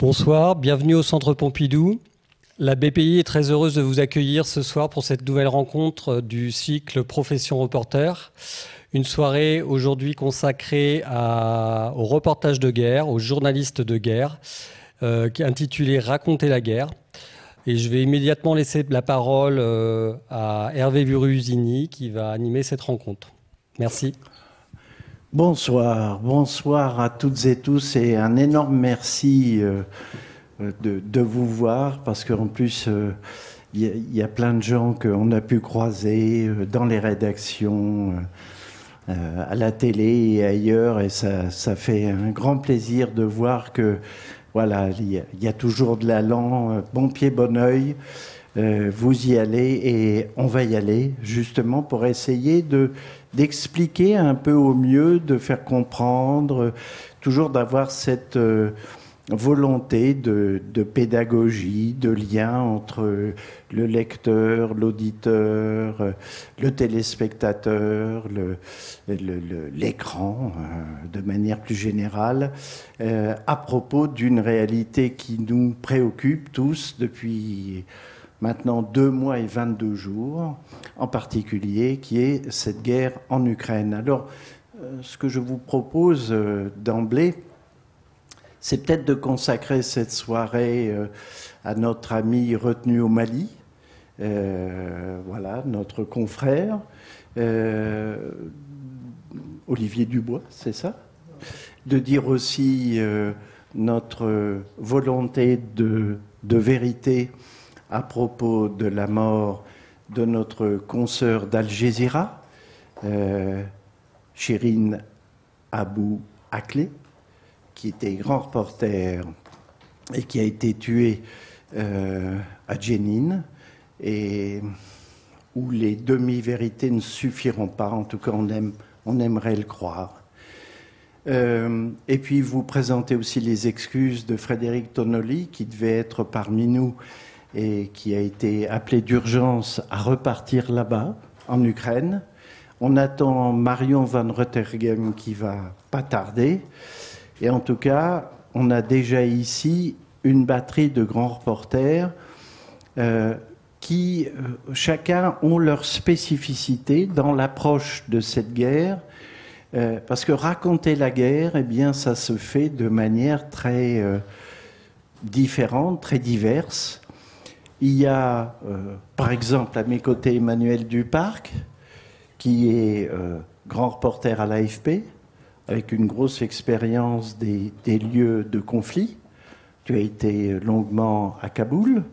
Bonsoir, bienvenue au Centre Pompidou. La BPI est très heureuse de vous accueillir ce soir pour cette nouvelle rencontre du cycle Profession Reporter. Une soirée aujourd'hui consacrée au reportage de guerre, aux journalistes de guerre, euh, intitulée Raconter la guerre. Et je vais immédiatement laisser la parole euh, à Hervé Burusini qui va animer cette rencontre. Merci. Bonsoir, bonsoir à toutes et tous et un énorme merci euh, de, vous voir parce qu'en plus il y, a plein de gens qu'on a pu croiser dans les rédactions euh, à la télé et ailleurs, et ça, fait un grand plaisir de voir que voilà, il y, a toujours de l'allant, euh, bon pied, bon oeil. Euh, vous y allez et on va y aller justement pour essayer de d'expliquer un peu au mieux, de faire comprendre, toujours d'avoir cette volonté de, pédagogie, de lien entre le lecteur, l'auditeur, le téléspectateur, l'écran, euh, de manière plus générale, euh, à propos d'une réalité qui nous préoccupe tous depuis maintenant deux mois et 22 jours, en particulier, qui est cette guerre en Ukraine. Alors, euh, ce que je vous propose d'emblée, c'est peut-être de consacrer cette soirée euh, à notre ami retenu au Mali, euh, voilà, notre confrère, euh, Olivier Dubois, c'est ça? De dire aussi notre volonté de, vérité à propos de la mort de notre consoeur d'Al Jazeera, Shirin Abou Akleh qui était grand reporter et qui a été tué euh, à Jenin, et où les demi-vérités ne suffiront pas, en tout cas on aimerait le croire. Euh, et puis vous présentez aussi les excuses de Frédéric Tonoli, qui devait être parmi nous et qui a été appelé d'urgence à repartir là-bas, en Ukraine. On attend Marion Van Rottergem qui va pas tarder. Et en tout cas, on a déjà ici une batterie de grands reporters euh, qui, euh, chacun, ont leur spécificité dans l'approche de cette guerre. Euh, parce que raconter la guerre, eh bien, ça se fait de manière très différente, très diverse. Il y a, par exemple, à mes côtés, Emmanuel Duparc, qui est grand reporter à l'AFP, avec une grosse expérience des, lieux de conflit. Tu as été longuement à Kaboul.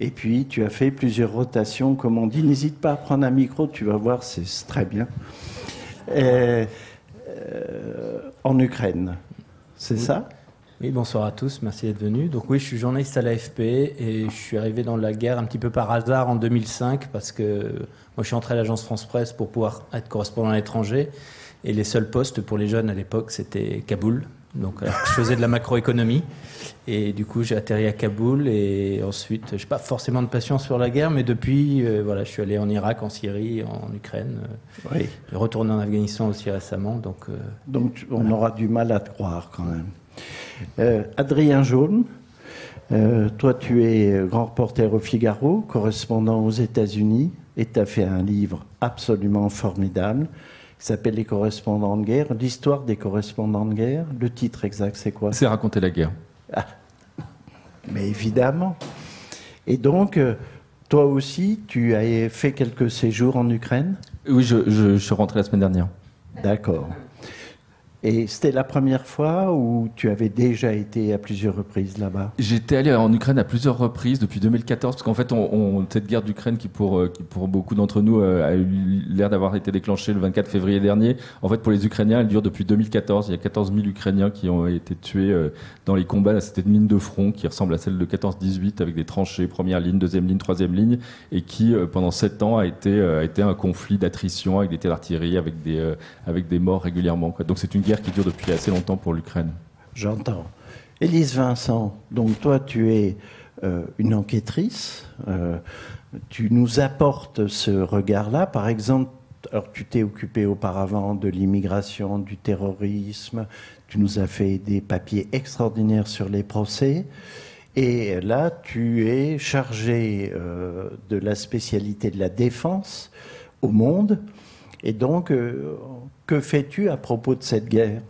Et puis, tu as fait plusieurs rotations, comme on dit. N'hésite pas à prendre un micro, tu vas voir, c'est très bien. Euh, en Ukraine, c'est ça? Oui, bonsoir à tous, merci d'être venus. Donc oui, je suis journaliste à l'AFP et je suis arrivé dans la guerre un petit peu par hasard en 2005 parce que moi je suis entré à l'agence France Presse pour pouvoir être correspondant à l'étranger. Et les seuls postes pour les jeunes à l'époque, c'était Kaboul. Donc, je faisais de la macroéconomie. Et du coup, j'ai atterri à Kaboul. Et ensuite, je n'ai pas forcément de passion sur la guerre, mais depuis, euh, voilà, je suis allé en Irak, en Syrie, en Ukraine. Euh, oui. retourné en Afghanistan aussi récemment. Donc, euh, donc on aura du mal à te croire quand même. Adrien Jaune, toi, tu es grand reporter au Figaro, correspondant aux États-Unis, et tu as fait un livre absolument formidable qui s'appelle Les correspondants de guerre. L'histoire des correspondants de guerre, le titre exact, c'est quoi? C'est raconter la guerre. Ah. Mais évidemment. Et donc, euh, toi aussi, tu as fait quelques séjours en Ukraine? Oui, je, je suis rentré la semaine dernière. D'accord. Et c'était la première fois où tu avais déjà été à plusieurs reprises là-bas? J'étais allé en Ukraine à plusieurs reprises depuis 2014, parce qu'en fait, cette guerre d'Ukraine qui pour, euh, beaucoup d'entre nous, euh, a eu l'air d'avoir été déclenchée le 24 février dernier, en fait, pour les Ukrainiens, elle dure depuis 2014. Il y a 14 000 Ukrainiens qui ont été tués euh, dans les combats. C'était une mine de front qui ressemble à celle de 14-18, avec des tranchées, première ligne, deuxième ligne, troisième ligne, et qui, pendant sept ans, a été, un conflit d'attrition avec des tirs d'artillerie, avec des, morts régulièrement. Donc c'est une guerre qui dure depuis assez longtemps pour l'Ukraine. J'entends. Élise Vincent, donc toi tu es euh, une enquêtrice, euh, tu nous apportes ce regard-là. Par exemple. Alors, tu t'es occupé auparavant de l'immigration, du terrorisme, tu nous as fait des papiers extraordinaires sur les procès. Et là, tu es chargé euh, de la spécialité de la défense au monde. Et donc, que fais-tu à propos de cette guerre?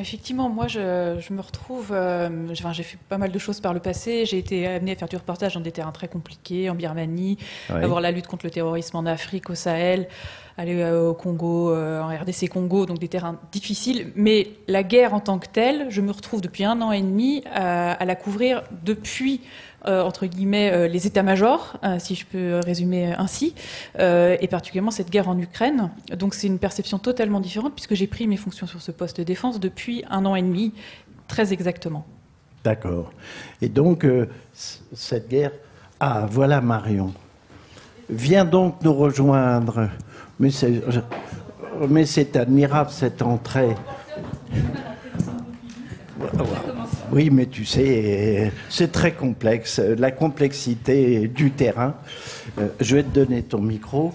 Effectivement, moi, je, me retrouve. Euh, j'ai fait pas mal de choses par le passé. J'ai été amené à faire du reportage dans des terrains très compliqués, en Birmanie, avoir la lutte contre le terrorisme en Afrique, au Sahel, aller euh, au Congo, euh, en RDC Congo, donc des terrains difficiles. Mais la guerre en tant que telle, je me retrouve depuis un an et demi à la couvrir depuis euh, entre guillemets euh, les états-majors, euh, si je peux résumer ainsi, et particulièrement cette guerre en Ukraine. Donc c'est une perception totalement différente puisque j'ai pris mes fonctions sur ce poste de défense depuis un an et demi, très exactement. D'accord. Et donc cette guerre... Ah, voilà Marion. Viens donc nous rejoindre. Mais c'est admirable cette entrée. Oui, mais tu sais, c'est très complexe. La complexité du terrain. Euh, je vais te donner ton micro.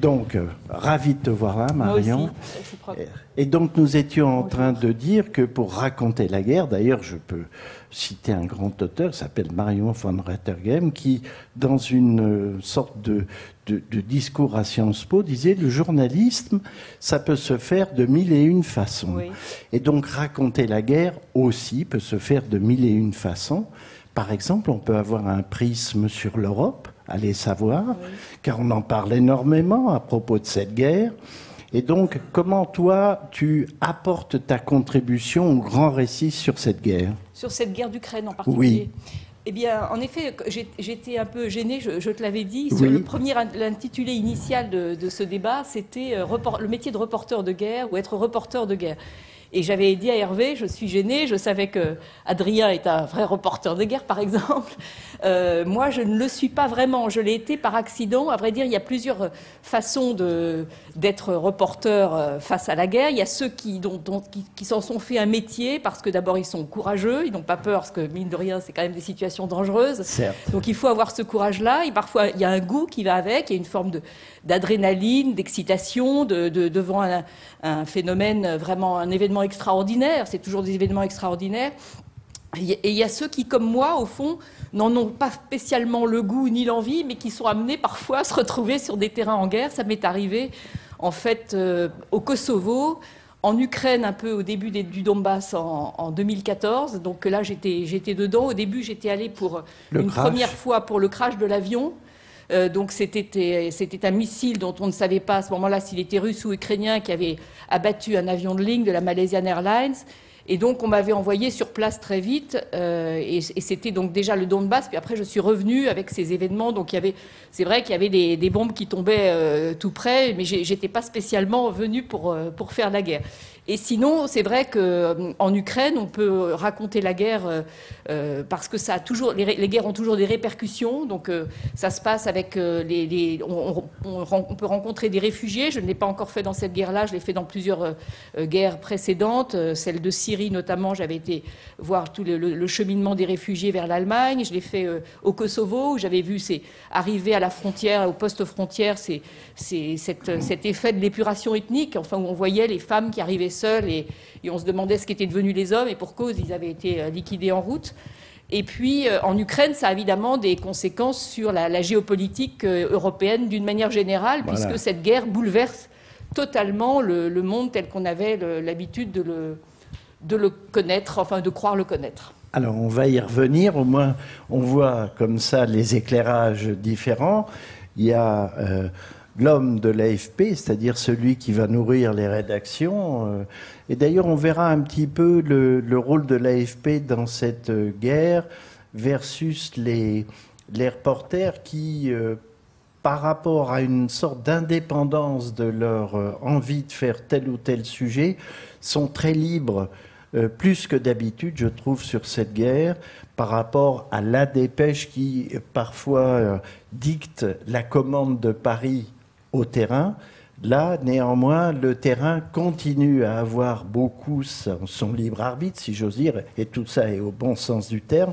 Donc, euh, ravi de te voir là, Marion. Et donc, nous étions en train de dire que pour raconter la guerre, d'ailleurs, je peux citer un grand auteur, s'appelle Marion von Rettergem, qui, dans une sorte de, de, discours à Sciences Po, disait le journalisme, ça peut se faire de mille et une façons. Et donc, raconter la guerre aussi peut se faire de mille et une façons. Par exemple, on peut avoir un prisme sur l'Europe, allez savoir, car on en parle énormément à propos de cette guerre. Et donc, comment toi, tu apportes ta contribution au grand récit sur cette guerre? Sur cette guerre d'Ukraine en particulier? Oui. Eh bien, en effet, j'étais un peu gênée, je, te l'avais dit. Le premier, l'intitulé initial de, ce débat, c'était euh, le métier de reporter de guerre ou être reporter de guerre. Et j'avais dit à Hervé, je suis gênée, je savais que Adrien est un vrai reporter de guerre, par exemple. Euh, moi, je ne le suis pas vraiment. Je l'ai été par accident. À vrai dire, il y a plusieurs façons d'être reporter euh, face à la guerre. Il y a ceux qui, dont, qui, s'en sont fait un métier parce que d'abord, ils sont courageux, ils n'ont pas peur, parce que mine de rien, c'est quand même des situations dangereuses. Donc il faut avoir ce courage-là. Et parfois, il y a un goût qui va avec, il y a une forme d'adrénaline, d'excitation de, devant un, un phénomène vraiment, un événement extraordinaire. C'est toujours des événements extraordinaires. Et il y a ceux qui, comme moi, au fond, n'en ont pas spécialement le goût ni l'envie, mais qui sont amenés parfois à se retrouver sur des terrains en guerre. Ça m'est arrivé, en fait, euh, au Kosovo, en Ukraine, un peu au début du Donbass en, 2014. Donc là, j'étais dedans. Au début, j'étais allé pour une première fois pour le crash de l'avion. Euh, donc c'était un missile dont on ne savait pas à ce moment-là s'il était russe ou ukrainien qui avait abattu un avion de ligne de la Malaysian Airlines. Et donc, on m'avait envoyé sur place très vite, euh, et, c'était donc déjà le Donbass. Puis après, je suis revenue avec ces événements. Donc, il y avait, c'est vrai qu'il y avait des, bombes qui tombaient euh, tout près, mais j'étais pas spécialement venue pour, euh, pour faire la guerre. Et sinon, c'est vrai qu'en Ukraine, on peut raconter la guerre euh, parce que ça a toujours, les, guerres ont toujours des répercussions. Donc, euh, ça se passe avec euh, les, on, peut rencontrer des réfugiés. Je ne l'ai pas encore fait dans cette guerre-là. Je l'ai fait dans plusieurs guerres précédentes, celle de Syrie notamment. J'avais été voir tout le, cheminement des réfugiés vers l'Allemagne. Je l'ai fait au Kosovo où j'avais vu c'est arriver à la frontière, au poste frontière, c'est cet effet de l'épuration ethnique. Enfin, où on voyait les femmes qui arrivaient seules et, et on se demandait ce qu'étaient devenus les hommes et pour cause ils avaient été liquidés en route. Et puis, euh, en Ukraine, ça a évidemment des conséquences sur la, géopolitique euh, européenne d'une manière générale, puisque cette guerre bouleverse totalement le, monde tel qu'on avait l'habitude de le, de le connaître, enfin de croire le connaître. Alors, on va y revenir. Au moins, on voit comme ça les éclairages différents. Il y a euh, l'homme de l'AFP, c'est-à-dire celui qui va nourrir les rédactions. Euh, et d'ailleurs, on verra un petit peu le, rôle de l'AFP dans cette euh, guerre versus les, reporters qui, euh, par rapport à une sorte d'indépendance de leur envie de faire tel ou tel sujet, sont très libres. plus que d'habitude, je trouve, sur cette guerre, par rapport à la dépêche qui parfois dicte la commande de Paris au terrain. Là, néanmoins, le terrain continue à avoir beaucoup son, libre arbitre, si j'ose dire, et tout ça est au bon sens du terme.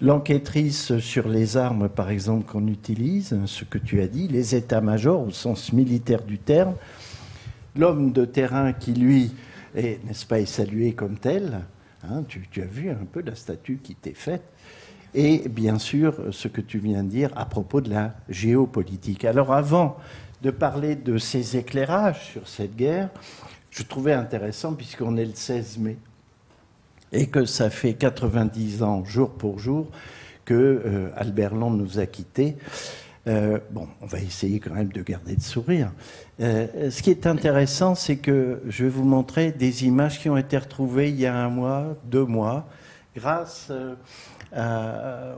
l'enquêtrice sur les armes, par exemple, qu'on utilise, ce que tu as dit, les états-majors au sens militaire du terme, l'homme de terrain qui, lui, est, n'est-ce pas, est salué comme tel. Hein, tu, as vu un peu la statue qui t'est faite. Et bien sûr, ce que tu viens de dire à propos de la géopolitique. Alors avant de parler de ces éclairages sur cette guerre, je trouvais intéressant, puisqu'on est le 16 mai, et que ça fait 90 ans, jour pour jour, que euh, Albert Londres nous a quittés. Euh, bon, on va essayer quand même de garder le sourire. Euh, ce qui est intéressant, c'est que je vais vous montrer des images qui ont été retrouvées il y a un mois, deux mois, grâce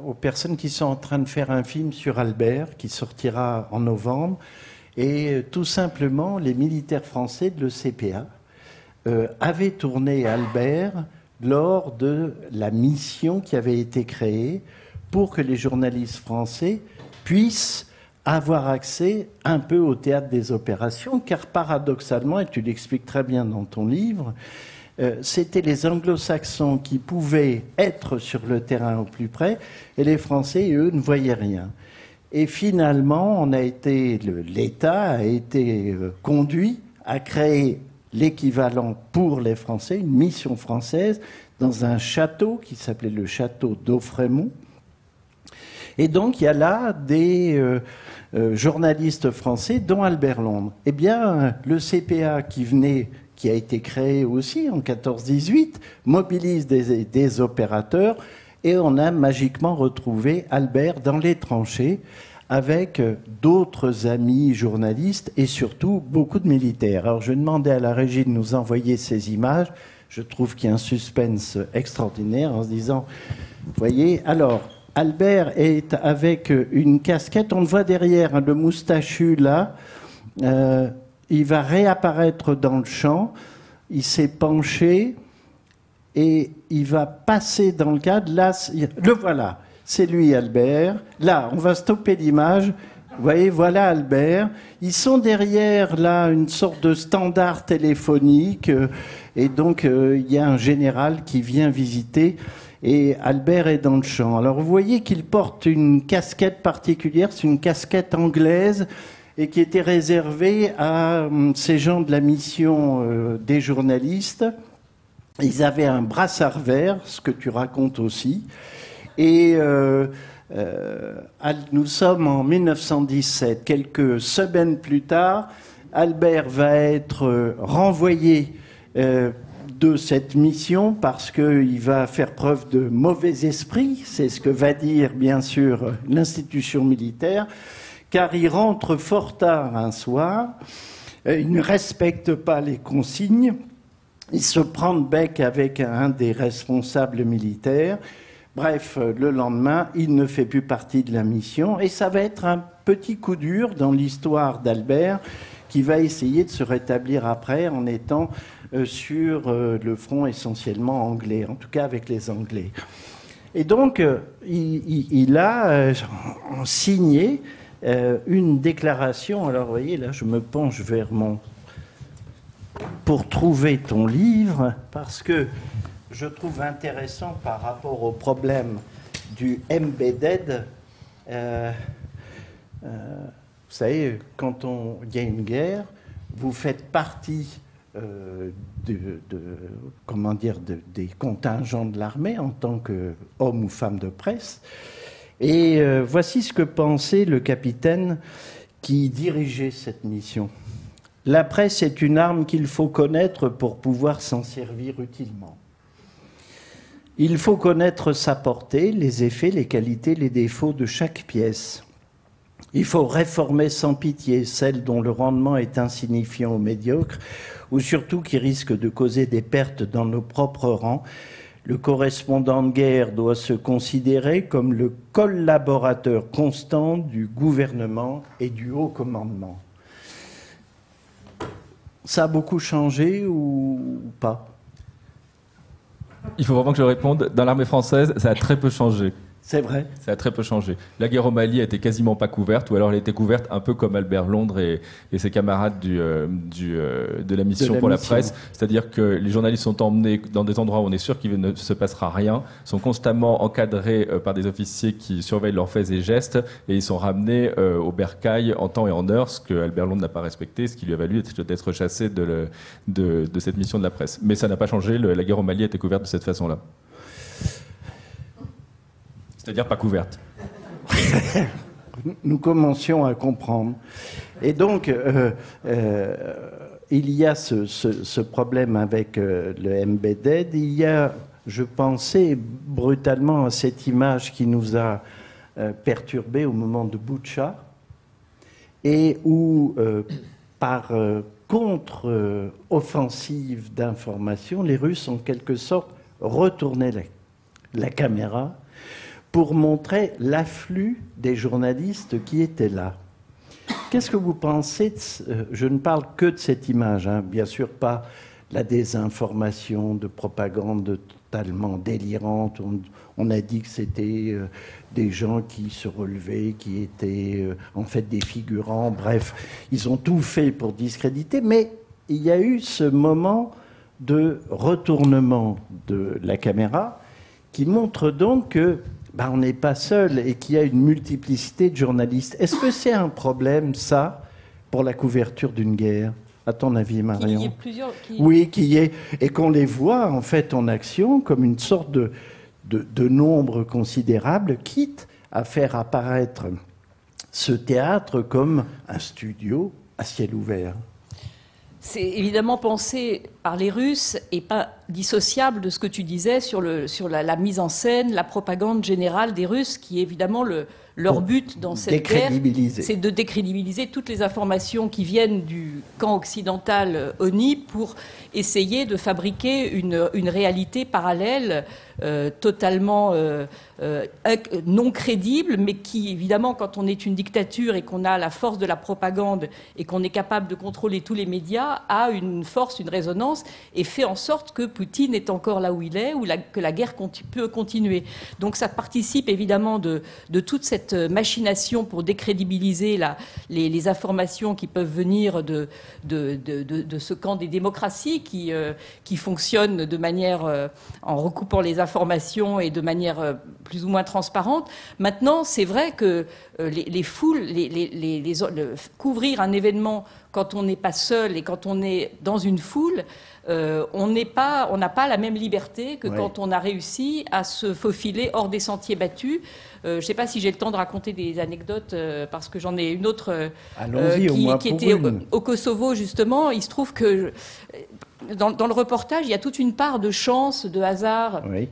aux personnes qui sont en train de faire un film sur Albert, qui sortira en novembre. Et tout simplement, les militaires français de l'ECPA avaient tourné Albert lors de la mission qui avait été créée pour que les journalistes français puissent avoir accès un peu au théâtre des opérations, car paradoxalement, et tu l'expliques très bien dans ton livre, euh, c'était les anglo-saxons qui pouvaient être sur le terrain au plus près, et les Français, eux, ne voyaient rien. Et finalement, l'État a été euh, conduit à créer l'équivalent pour les Français, une mission française, dans un château qui s'appelait le château d'Aufrémont. Et donc, il y a là des euh, euh, journalistes français, dont Albert Londres. Eh bien, le CPA qui venait, qui a été créé aussi en 14-18, mobilise des opérateurs et on a magiquement retrouvé Albert dans les tranchées avec d'autres amis journalistes et surtout beaucoup de militaires. Alors je demandais à la régie de nous envoyer ces images. Je trouve qu'il y a un suspense extraordinaire en se disant, vous voyez, alors Albert est avec une casquette, on le voit derrière, hein, le moustachu là, euh, il va réapparaître dans le champ, il s'est penché et il va passer dans le cadre, là, le voilà c'est lui Albert. Là, on va stopper l'image. Vous voyez, voilà Albert. Ils sont derrière là une sorte de standard téléphonique et donc euh, il y a un général qui vient visiter et Albert est dans le champ. Alors vous voyez qu'il porte une casquette particulière, c'est une casquette anglaise et qui était réservée à hum, ces gens de la mission euh, des journalistes. Ils avaient un brassard vert, ce que tu racontes aussi. Et euh, euh, nous sommes en 1917. Quelques semaines plus tard, Albert va être euh, renvoyé de cette mission parce qu'il va faire preuve de mauvais esprit, c'est ce que va dire bien sûr l'institution militaire, car il rentre fort tard un soir, il ne respecte pas les consignes, il se prend de bec avec un des responsables militaires, Bref, euh, le lendemain, il ne fait plus partie de la mission et ça va être un petit coup dur dans l'histoire d'Albert qui va essayer de se rétablir après en étant euh, sur euh, le front essentiellement anglais, en tout cas avec les Anglais. Et donc, il, a signé une déclaration. Alors, vous voyez, là, je me penche vers mon. Pour trouver ton livre, parce que je trouve intéressant par rapport au problème du embedded. Euh, euh, vous savez, quand il y a une guerre, vous faites partie euh, de, comment dire, des contingents de l'armée en tant qu'homme ou femme de presse. Et voici ce que pensait le capitaine qui dirigeait cette mission. La presse est une arme qu'il faut connaître pour pouvoir s'en servir utilement. Il faut connaître sa portée, les effets, les qualités, les défauts de chaque pièce. Il faut réformer sans pitié celle dont le rendement est insignifiant ou médiocre, ou surtout qui risque de causer des pertes dans nos propres rangs. Le correspondant de guerre doit se considérer comme le collaborateur constant du gouvernement et du haut commandement. Ça a beaucoup changé ou pas? Il faut vraiment que je réponde. Dans l'armée française, ça a très peu changé. C'est vrai. Ça a très peu changé. La guerre au Mali a été quasiment pas couverte, ou alors elle a été couverte un peu comme Albert Londres et, ses camarades du, euh, du, euh, de la mission pour la presse. C'est-à-dire que les journalistes sont emmenés dans des endroits où on est sûr qu'il ne se passera rien, sont constamment encadrés euh, par des officiers qui surveillent leurs faits et gestes, et ils sont ramenés au bercail en temps et en heure, ce que Albert Londres n'a pas respecté, ce qui lui a valu d'être chassé de, de, de, cette mission de la presse. Mais ça n'a pas changé, la guerre au Mali a été couverte de cette façon-là. C'est-à-dire pas couverte. Nous commencions à comprendre. Et donc, euh, euh, il y a ce, problème avec euh, le embedded. Il y a, je pensais brutalement à cette image qui nous a perturbés au moment de Boucha, et où, par contre-offensive d'information, les Russes, en quelque sorte, retourné la caméra pour montrer l'afflux des journalistes qui étaient là. Qu'est-ce que vous pensez euh, Je ne parle que de cette image, hein, bien sûr pas la désinformation, de propagande totalement délirante. On, a dit que c'était euh, des gens qui se relevaient, qui étaient euh, en fait des figurants. Bref, ils ont tout fait pour discréditer, mais il y a eu ce moment de retournement de la caméra qui montre donc que bah, on n'est pas seul et qu'il y a une multiplicité de journalistes. Est-ce que c'est un problème, ça, pour la couverture d'une guerre à ton avis, Marion? Qu'il y ait plusieurs. Oui, qu'il y ait. Et qu'on les voit, en fait, en action comme une sorte de, de nombre considérable, quitte à faire apparaître ce théâtre comme un studio à ciel ouvert? C'est évidemment pensé par les Russes et pas dissociable de ce que tu disais sur, le, sur la, mise en scène, la propagande générale des Russes, qui est évidemment le, leur but dans cette guerre, c'est de décrédibiliser toutes les informations qui viennent du camp occidental ONI pour essayer de fabriquer une, une réalité parallèle euh, totalement euh, euh, non crédible, mais qui, évidemment, quand on est une dictature et qu'on a la force de la propagande et qu'on est capable de contrôler tous les médias, a une force, une résonance et fait en sorte que Poutine est encore là où il est, ou que la guerre peut continuer. Donc ça participe évidemment de, toute cette machination pour décrédibiliser les, informations qui peuvent venir de, ce camp des démocraties qui, qui fonctionne de manière en recoupant les informations information et de manière euh, plus ou moins transparente. Maintenant, c'est vrai que euh, les, foules, les, couvrir un événement quand on n'est pas seul et quand on est dans une foule, euh, on n'a pas, pas, la même liberté que quand on a réussi à se faufiler hors des sentiers battus. je ne sais pas si j'ai le temps de raconter des anecdotes parce que j'en ai une autre qui, était au, Kosovo justement. Il se trouve que dans, dans, le reportage, il y a toute une part de chance, de hasard. Oui.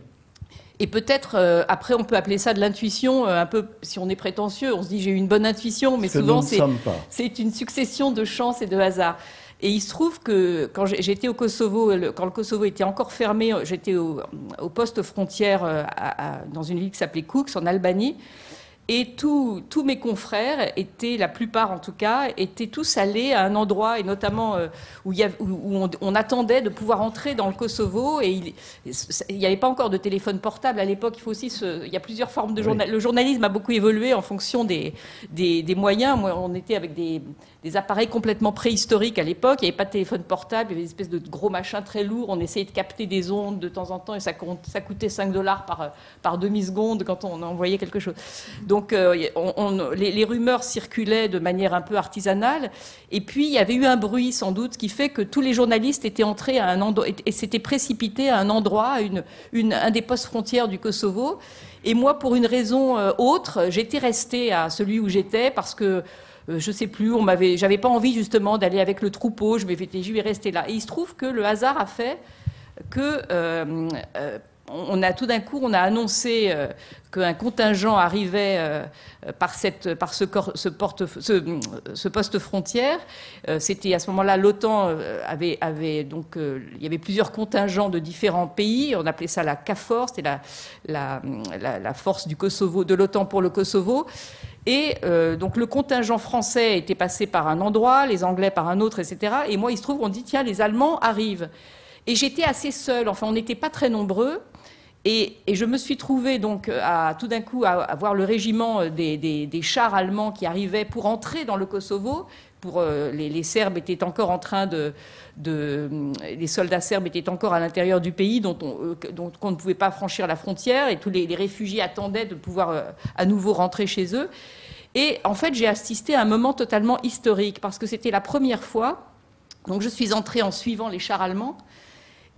Et peut-être, euh, après, on peut appeler ça de l'intuition, euh, un peu, si on est prétentieux, on se dit j'ai eu une bonne intuition, mais souvent c'est une succession de chance et de hasard. Et il se trouve que quand j'étais au Kosovo, quand le Kosovo était encore fermé, j'étais au, poste frontière euh, dans une ville qui s'appelait Kouks, en Albanie. Et tous mes confrères étaient, la plupart en tout cas, étaient tous allés à un endroit, et notamment euh, où, on, attendait de pouvoir entrer dans le Kosovo. Et il n'y avait pas encore de téléphone portable à l'époque. Il faut aussi, il y a plusieurs formes de journalisme. Le journalisme a beaucoup évolué en fonction des, des, des moyens. Moi, on était avec des, des appareils complètement préhistoriques à l'époque. Il n'y avait pas de téléphone portable, il y avait des espèces de gros machins très lourds. On essayait de capter des ondes de temps en temps et ça, ça coûtait 5 dollars par, par demi-seconde quand on envoyait quelque chose. Donc euh, on, les, rumeurs circulaient de manière un peu artisanale. Et puis il y avait eu un bruit sans doute qui fait que tous les journalistes étaient entrés à un endroit et s'étaient précipités à un endroit, à un des postes frontières du Kosovo. Et moi, pour une raison euh, autre, j'étais restée à celui où j'étais parce que euh, je sais plus, on m'avait, j'avais pas envie justement d'aller avec le troupeau, je vais rester là. Et il se trouve que le hasard a fait que euh, euh, on a tout d'un coup, on a annoncé qu'un contingent arrivait par, cette, par ce, poste frontière. C'était à ce moment-là, l'OTAN avait, donc, il y avait plusieurs contingents de différents pays. On appelait ça la CAFOR, c'était la, la, la, force du Kosovo, de l'OTAN pour le Kosovo. Et euh, donc le contingent français était passé par un endroit, les Anglais par un autre, etc. Et moi, il se trouve, on dit, tiens, les Allemands arrivent. Et j'étais assez seule, enfin, on n'était pas très nombreux. Et, je me suis trouvée donc à, tout d'un coup à, voir le régiment des, chars allemands qui arrivaient pour entrer dans le Kosovo. Pour, les, Serbes étaient encore en train de, les soldats serbes étaient encore à l'intérieur du pays dont on, ne pouvait pas franchir la frontière et tous les, les réfugiés attendaient de pouvoir à nouveau rentrer chez eux. Et en fait, j'ai assisté à un moment totalement historique parce que c'était la première fois. Donc, je suis entrée en suivant les chars allemands.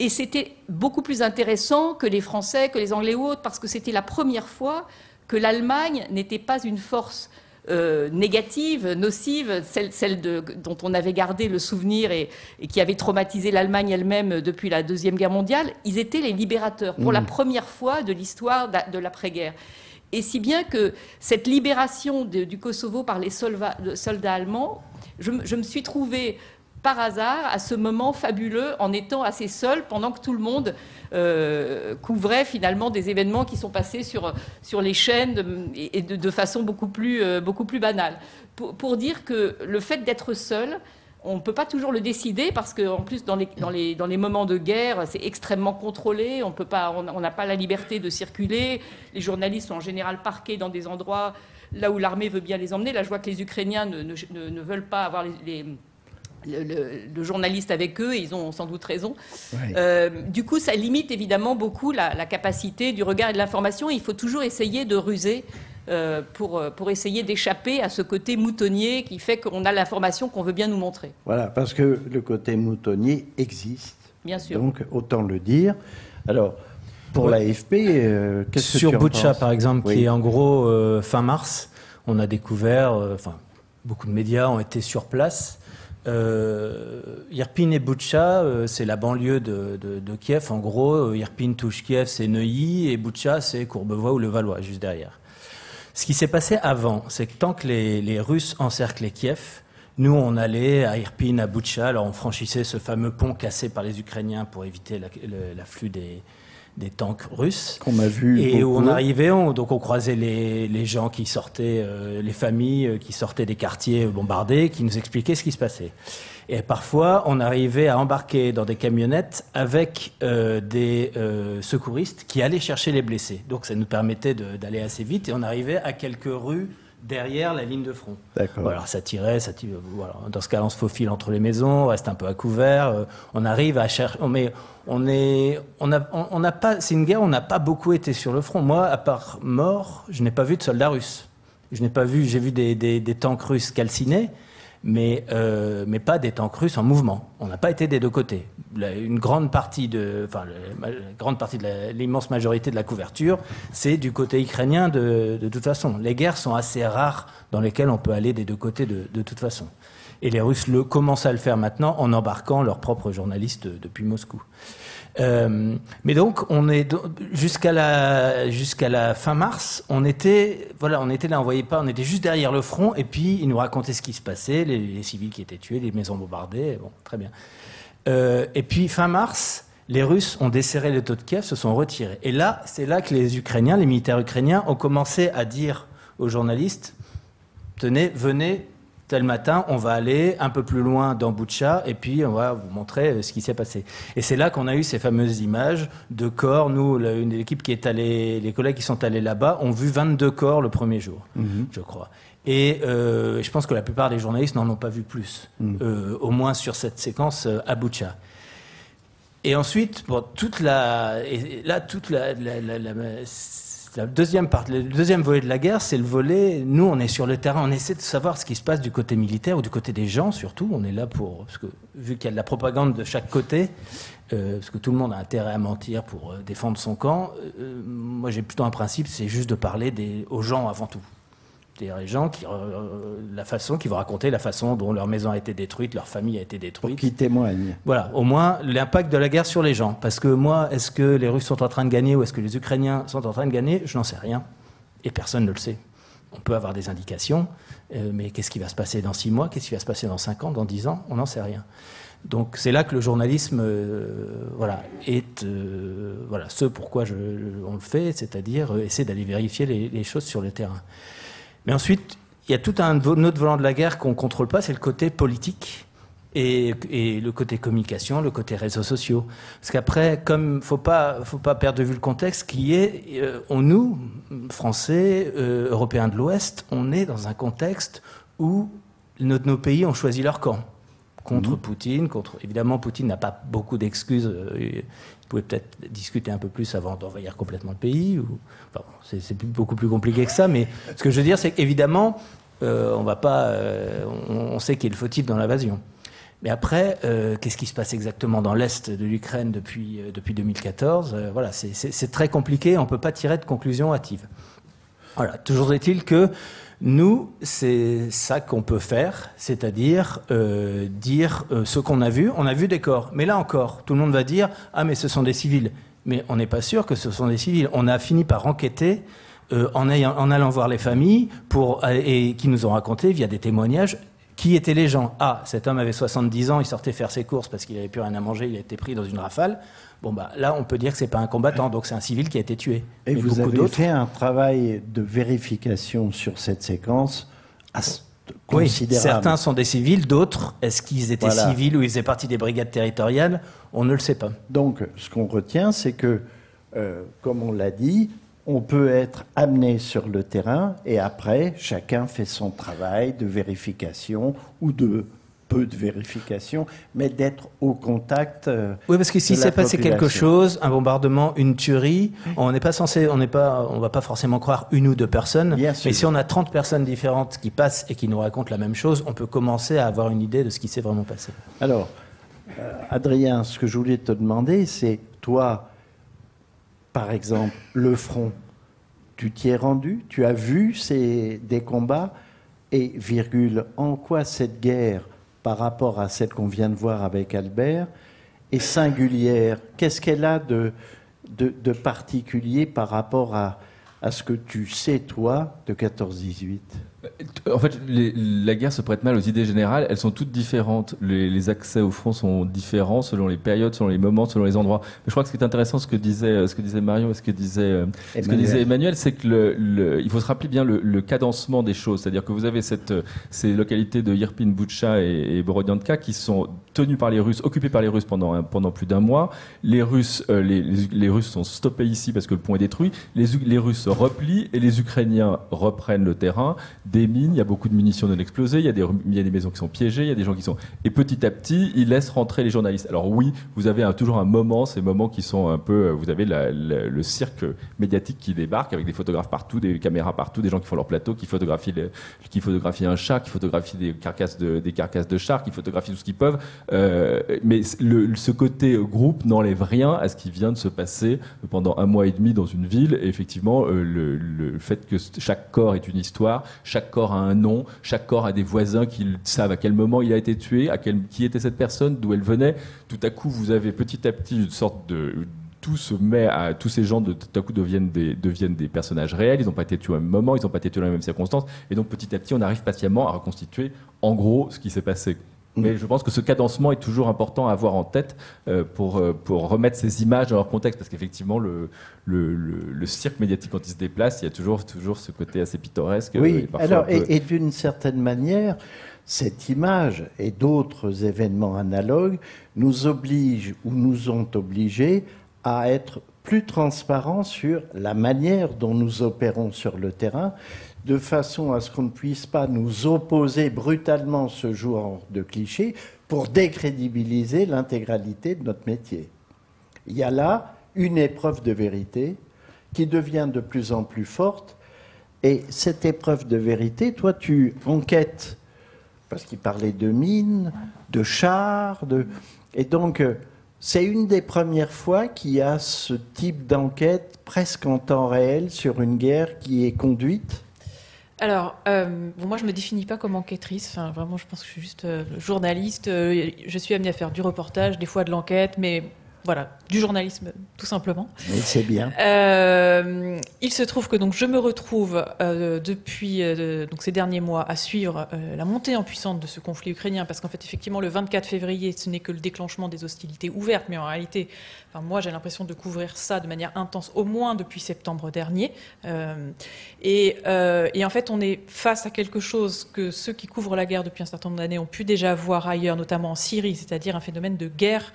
Et c'était beaucoup plus intéressant que les Français, que les Anglais ou autres, parce que c'était la première fois que l'Allemagne n'était pas une force euh, négative, nocive, celle, dont on avait gardé le souvenir et, qui avait traumatisé l'Allemagne elle-même depuis la Deuxième Guerre mondiale. Ils étaient les libérateurs pour la mmh. première fois de l'histoire de l'après-guerre. Et si bien que cette libération du Kosovo par les soldats, allemands, je, me suis trouvée par hasard à ce moment fabuleux en étant assez seule pendant que tout le monde euh, couvrait finalement des événements qui sont passés sur, sur les chaînes et de, façon beaucoup plus, euh, beaucoup plus banale. Pour, dire que le fait d'être seule, on ne peut pas toujours le décider parce qu'en plus, dans les, dans, les, dans les, moments de guerre, c'est extrêmement contrôlé. On pas, on n'a pas la liberté de circuler. Les journalistes sont en général parqués dans des endroits là où l'armée veut bien les emmener. Là, je vois que les Ukrainiens ne, ne, veulent pas avoir les, le, journaliste avec eux, et ils ont sans doute raison. Euh, du coup, ça limite évidemment beaucoup la, la capacité du regard et de l'information. Il faut toujours essayer de ruser euh, pour, euh, pour essayer d'échapper à ce côté moutonnier qui fait qu'on a l'information qu'on veut bien nous montrer. Voilà, parce que le côté moutonnier existe. Bien sûr. Donc, autant le dire. Alors, pour l'AFP, euh, qu'est-ce que Sur Butcha, par exemple, qui est en gros fin mars, on a découvert, enfin, beaucoup de médias ont été sur place. Irpin et Butcha, c'est la banlieue de, Kiev. En gros, Irpin touche Kiev, c'est Neuilly, et Butcha, c'est Courbevoie ou le Valois, juste derrière. Ce qui s'est passé avant, c'est que tant que les, Russes encerclaient Kiev, nous, on allait à Irpin, à Butcha, alors on franchissait ce fameux pont cassé par les Ukrainiens pour éviter l'afflux des, des tanks russes. Qu'on a vu. Et où on arrivait, on, donc on croisait les, les gens qui sortaient, euh, les familles euh, qui sortaient des quartiers bombardés, qui nous expliquaient ce qui se passait. Et parfois, on arrivait à embarquer dans des camionnettes avec euh, des secouristes qui allaient chercher les blessés. Donc ça nous permettait d'aller assez vite et on arrivait à quelques rues derrière la ligne de front. D'accord. alors ça tirait, ça tirait, voilà. Dans ce cas, on se faufile entre les maisons, on reste un peu à couvert, euh, on arrive à chercher, mais on est, on a, on n'a pas, c'est une guerre, on n'a pas beaucoup été sur le front. Moi, à part mort, je n'ai pas vu de soldats russes. Je n'ai pas vu, j'ai vu des, des, des tanks russes calcinés, mais, euh, mais pas des tanks russes en mouvement. On n'a pas été des deux côtés. une grande partie de, enfin, la grande partie de l'immense majorité de la couverture, c'est du côté ukrainien de, de, toute façon. Les guerres sont assez rares dans lesquelles on peut aller des deux côtés de, de toute façon. Et les Russes le, commencent à le faire maintenant en embarquant leurs propres journalistes depuis Moscou. Euh, mais donc, on est jusqu'à la fin mars, on était voilà, on était là, on voyait pas, on était juste derrière le front, et puis ils nous racontaient ce qui se passait, les, civils qui étaient tués, les maisons bombardées, bon, très bien. Euh, et puis fin mars, les Russes ont desserré le taux de Kiev, se sont retirés. Et là, c'est là que les Ukrainiens, les militaires ukrainiens, ont commencé à dire aux journalistes tenez, venez, tel matin, on va aller un peu plus loin dans Boucha et puis on va vous montrer euh, ce qui s'est passé. Et c'est là qu'on a eu ces fameuses images de corps. Nous, une équipe qui est allée, les collègues qui sont allés là-bas ont vu 22 corps le premier jour, mhm. je crois. Et euh, je pense que la plupart des journalistes n'en ont pas vu plus, mhm. euh, au moins sur cette séquence à Boucha. Et ensuite, bon, toute la, et là, toute la, la, la, la le deuxième volet de la guerre, c'est le volet. Nous, on est sur le terrain, on essaie de savoir ce qui se passe du côté militaire ou du côté des gens, surtout. On est là pour, parce que vu qu'il y a de la propagande de chaque côté, euh, parce que tout le monde a intérêt à mentir pour euh, défendre son camp. Euh, moi, j'ai plutôt un principe, c'est juste de parler des, aux gens avant tout les gens qui, euh, la façon, qui vont raconter la façon dont leur maison a été détruite, leur famille a été détruite. qui témoignent. Voilà, au moins l'impact de la guerre sur les gens. Parce que moi, est-ce que les Russes sont en train de gagner ou est-ce que les Ukrainiens sont en train de gagner? Je n'en sais rien. Et personne ne le sait. On peut avoir des indications, euh, mais qu'est-ce qui va se passer dans six mois? Qu'est-ce qui va se passer dans cinq ans, dans dix ans? On n'en sait rien. Donc c'est là que le journalisme, euh, voilà, est voilà ce pourquoi je, on le fait, c'est-à-dire essayer d'aller vérifier les, les, choses sur le terrain. Mais ensuite, il y a tout un autre volant de la guerre qu'on ne contrôle pas, c'est le côté politique. et, le côté communication, le côté réseaux sociaux. Parce qu'après, comme faut pas, faut pas perdre de vue le contexte qui est, euh, on nous, Français, euh, Européens de l'Ouest, on est dans un contexte où nos, pays ont choisi leur camp contre mhm. Poutine. Contre, évidemment, Poutine n'a pas beaucoup d'excuses. Euh, pouvait peut-être discuter un peu plus avant d'envahir complètement le pays. Ou, enfin, c'est beaucoup plus compliqué que ça. Mais ce que je veux dire, c'est qu'évidemment, on va pas, on, on sait qu'il est fautif dans l'invasion. Mais après, euh, qu'est-ce qui se passe exactement dans l'Est de l'Ukraine depuis, euh, depuis 2014 euh, Voilà, c'est très compliqué, on peut pas tirer de conclusion hâtive. Voilà, toujours est-il que nous, c'est ça qu'on peut faire, c'est-à-dire dire ce qu'on a vu. On a vu des corps, mais là encore, tout le monde va dire ah mais ce sont des civils. Mais on n'est pas sûr que ce sont des civils. On a fini par enquêter en, ayant, en, allant voir les familles et qui nous ont raconté via des témoignages qui étaient les gens Ah, cet homme avait 70 ans, il sortait faire ses courses parce qu'il n'avait plus rien à manger, il a été pris dans une rafale. Bon, bah, là, on peut dire que ce n'est pas un combattant, donc c'est un civil qui a été tué. Et vous avez fait un travail de vérification sur cette séquence oui, certains sont des civils, d'autres, est-ce qu'ils étaient civils ou ils faisaient partie des brigades territoriales On ne le sait pas. Donc, ce qu'on retient, c'est que, euh, comme on l'a dit, on peut être amené sur le terrain et après, chacun fait son travail de vérification ou de peu de vérification, mais d'être au contact. Euh, oui, parce que s'il s'est passé quelque chose, un bombardement, une tuerie, on n'est pas censé, on n'est pas, on va pas forcément croire une ou deux personnes. mais si on a 30 personnes différentes qui passent et qui nous racontent la même chose, on peut commencer à avoir une idée de ce qui s'est vraiment passé. Alors, euh, Adrien, ce que je voulais te demander, c'est toi, par exemple, le front, tu t'y es rendu, tu as vu ces, des combats, et virgule, en quoi cette guerre, par rapport à celle qu'on vient de voir avec Albert, est singulière. Qu'est-ce qu'elle a de, de, particulier par rapport à, à ce que tu sais, toi, de 14-18 en fait, la guerre se prête mal aux idées générales. Elles sont toutes différentes. Les, accès au front sont différents selon les périodes, selon les moments, selon les endroits. Mais je crois que ce qui est intéressant, ce que disait, ce que disait Marion et ce que disait, euh, ce que disait Emmanuel, c'est que le, il faut se rappeler bien le, cadencement des choses. C'est-à-dire que vous avez cette, ces localités de Irpin, Butcha et, et Borodianka qui sont tenues par les Russes, occupées par les Russes pendant, pendant plus d'un mois. Les Russes, euh, les, les, Russes sont stoppés ici parce que le pont est détruit. Les, les Russes se replient et les Ukrainiens reprennent le terrain des mines, il y a beaucoup de munitions non explosées, il y, a des, il y a des maisons qui sont piégées, il y a des gens qui sont... Et petit à petit, ils laissent rentrer les journalistes. Alors oui, vous avez toujours un moment, ces moments qui sont un peu... Vous avez le cirque médiatique qui débarque avec des photographes partout, des caméras partout, des gens qui font leur plateau, qui photographient, qui photographient un chat, qui photographient des carcasses de, des carcasses de chars, qui photographient tout ce qu'ils peuvent. Euh, mais ce côté groupe n'enlève rien à ce qui vient de se passer pendant un mois et demi dans une ville. Et effectivement, euh, le, fait que chaque corps est une histoire, chaque corps a un nom, chaque corps a des voisins qui savent à quel moment il a été tué, qui était cette personne, d'où elle venait. Tout à coup, vous avez petit à petit une sorte de tout se met à tous ces gens tout à coup deviennent des, deviennent des personnages réels, ils n'ont pas été tués au même moment, ils n'ont pas été tués dans les mêmes circonstances, et donc petit à petit on arrive patiemment à reconstituer en gros ce qui s'est passé. Mais je pense que ce cadencement est toujours important à avoir en tête euh, pour, euh, pour remettre ces images dans leur contexte, parce qu'effectivement, le, le, le, cirque médiatique, quand il se déplace, il y a toujours, toujours ce côté assez pittoresque. Oui, et alors, et, d'une certaine manière, cette image et d'autres événements analogues nous obligent ou nous ont obligés à être plus transparents sur la manière dont nous opérons sur le terrain, de façon à ce qu'on ne puisse pas nous opposer brutalement ce jour de clichés pour décrédibiliser l'intégralité de notre métier. Il y a là une épreuve de vérité qui devient de plus en plus forte. Et cette épreuve de vérité, toi, tu enquêtes, parce qu'il parlait de mines, de chars, de... et donc c'est une des premières fois qu'il y a ce type d'enquête presque en temps réel sur une guerre qui est conduite alors, euh, moi, je me définis pas comme enquêtrice. Enfin, vraiment, je pense que je suis juste euh, journaliste. Euh, je suis amenée à faire du reportage, des fois de l'enquête, mais voilà, du journalisme tout simplement. Mais c'est bien. Euh, il se trouve que donc je me retrouve euh, depuis euh, donc ces derniers mois à suivre la montée en puissance de ce conflit ukrainien, parce qu'en fait effectivement le 24 février ce n'est que le déclenchement des hostilités ouvertes, mais en réalité, enfin, moi j'ai l'impression de couvrir ça de manière intense au moins depuis septembre dernier. Et, et, en fait on est face à quelque chose que ceux qui couvrent la guerre depuis un certain nombre d'années ont pu déjà voir ailleurs, notamment en Syrie, c'est-à-dire un phénomène de guerre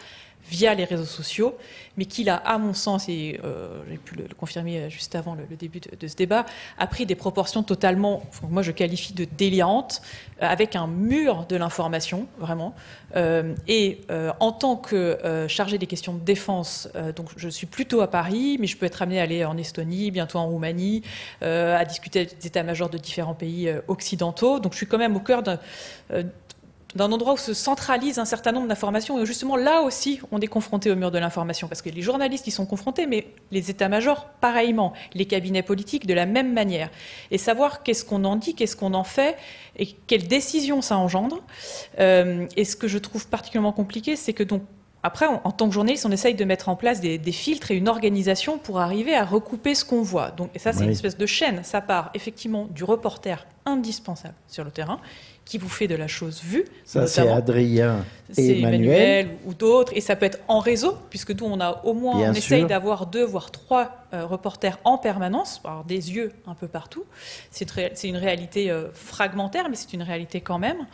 via les réseaux sociaux, mais qu'il a, à mon sens, et euh, j'ai pu le, confirmer juste avant le, début de, ce débat, a pris des proportions totalement, moi je qualifie de délirantes, euh, avec un mur de l'information, vraiment. Euh, et en tant que chargé des questions de défense, donc je suis plutôt à Paris, mais je peux être amené à aller en Estonie, bientôt en Roumanie, à discuter des états-majors de différents pays occidentaux. Donc je suis quand même au cœur d'un d'un endroit où se centralise un certain nombre d'informations. Et justement, là aussi, on est confronté au mur de l'information, parce que les journalistes y sont confrontés, mais les états-majors, pareillement, les cabinets politiques, de la même manière. Et savoir qu'est-ce qu'on en dit, qu'est-ce qu'on en fait, et quelles décisions ça engendre. Euh, et ce que je trouve particulièrement compliqué, c'est que donc, après, en, tant que journaliste, on essaye de mettre en place des, filtres et une organisation pour arriver à recouper ce qu'on voit. Donc, et ça, c'est une espèce de chaîne. Ça part effectivement du reporter indispensable sur le terrain, qui vous fait de la chose vue. Ça, c'est Adrien et Emmanuel. ou d'autres. Et ça peut être en réseau, puisque nous, on a au moins, on essaye d'avoir deux, voire trois euh, reporters en permanence, avoir des yeux un peu partout. C'est une réalité euh, fragmentaire, mais c'est une réalité quand même.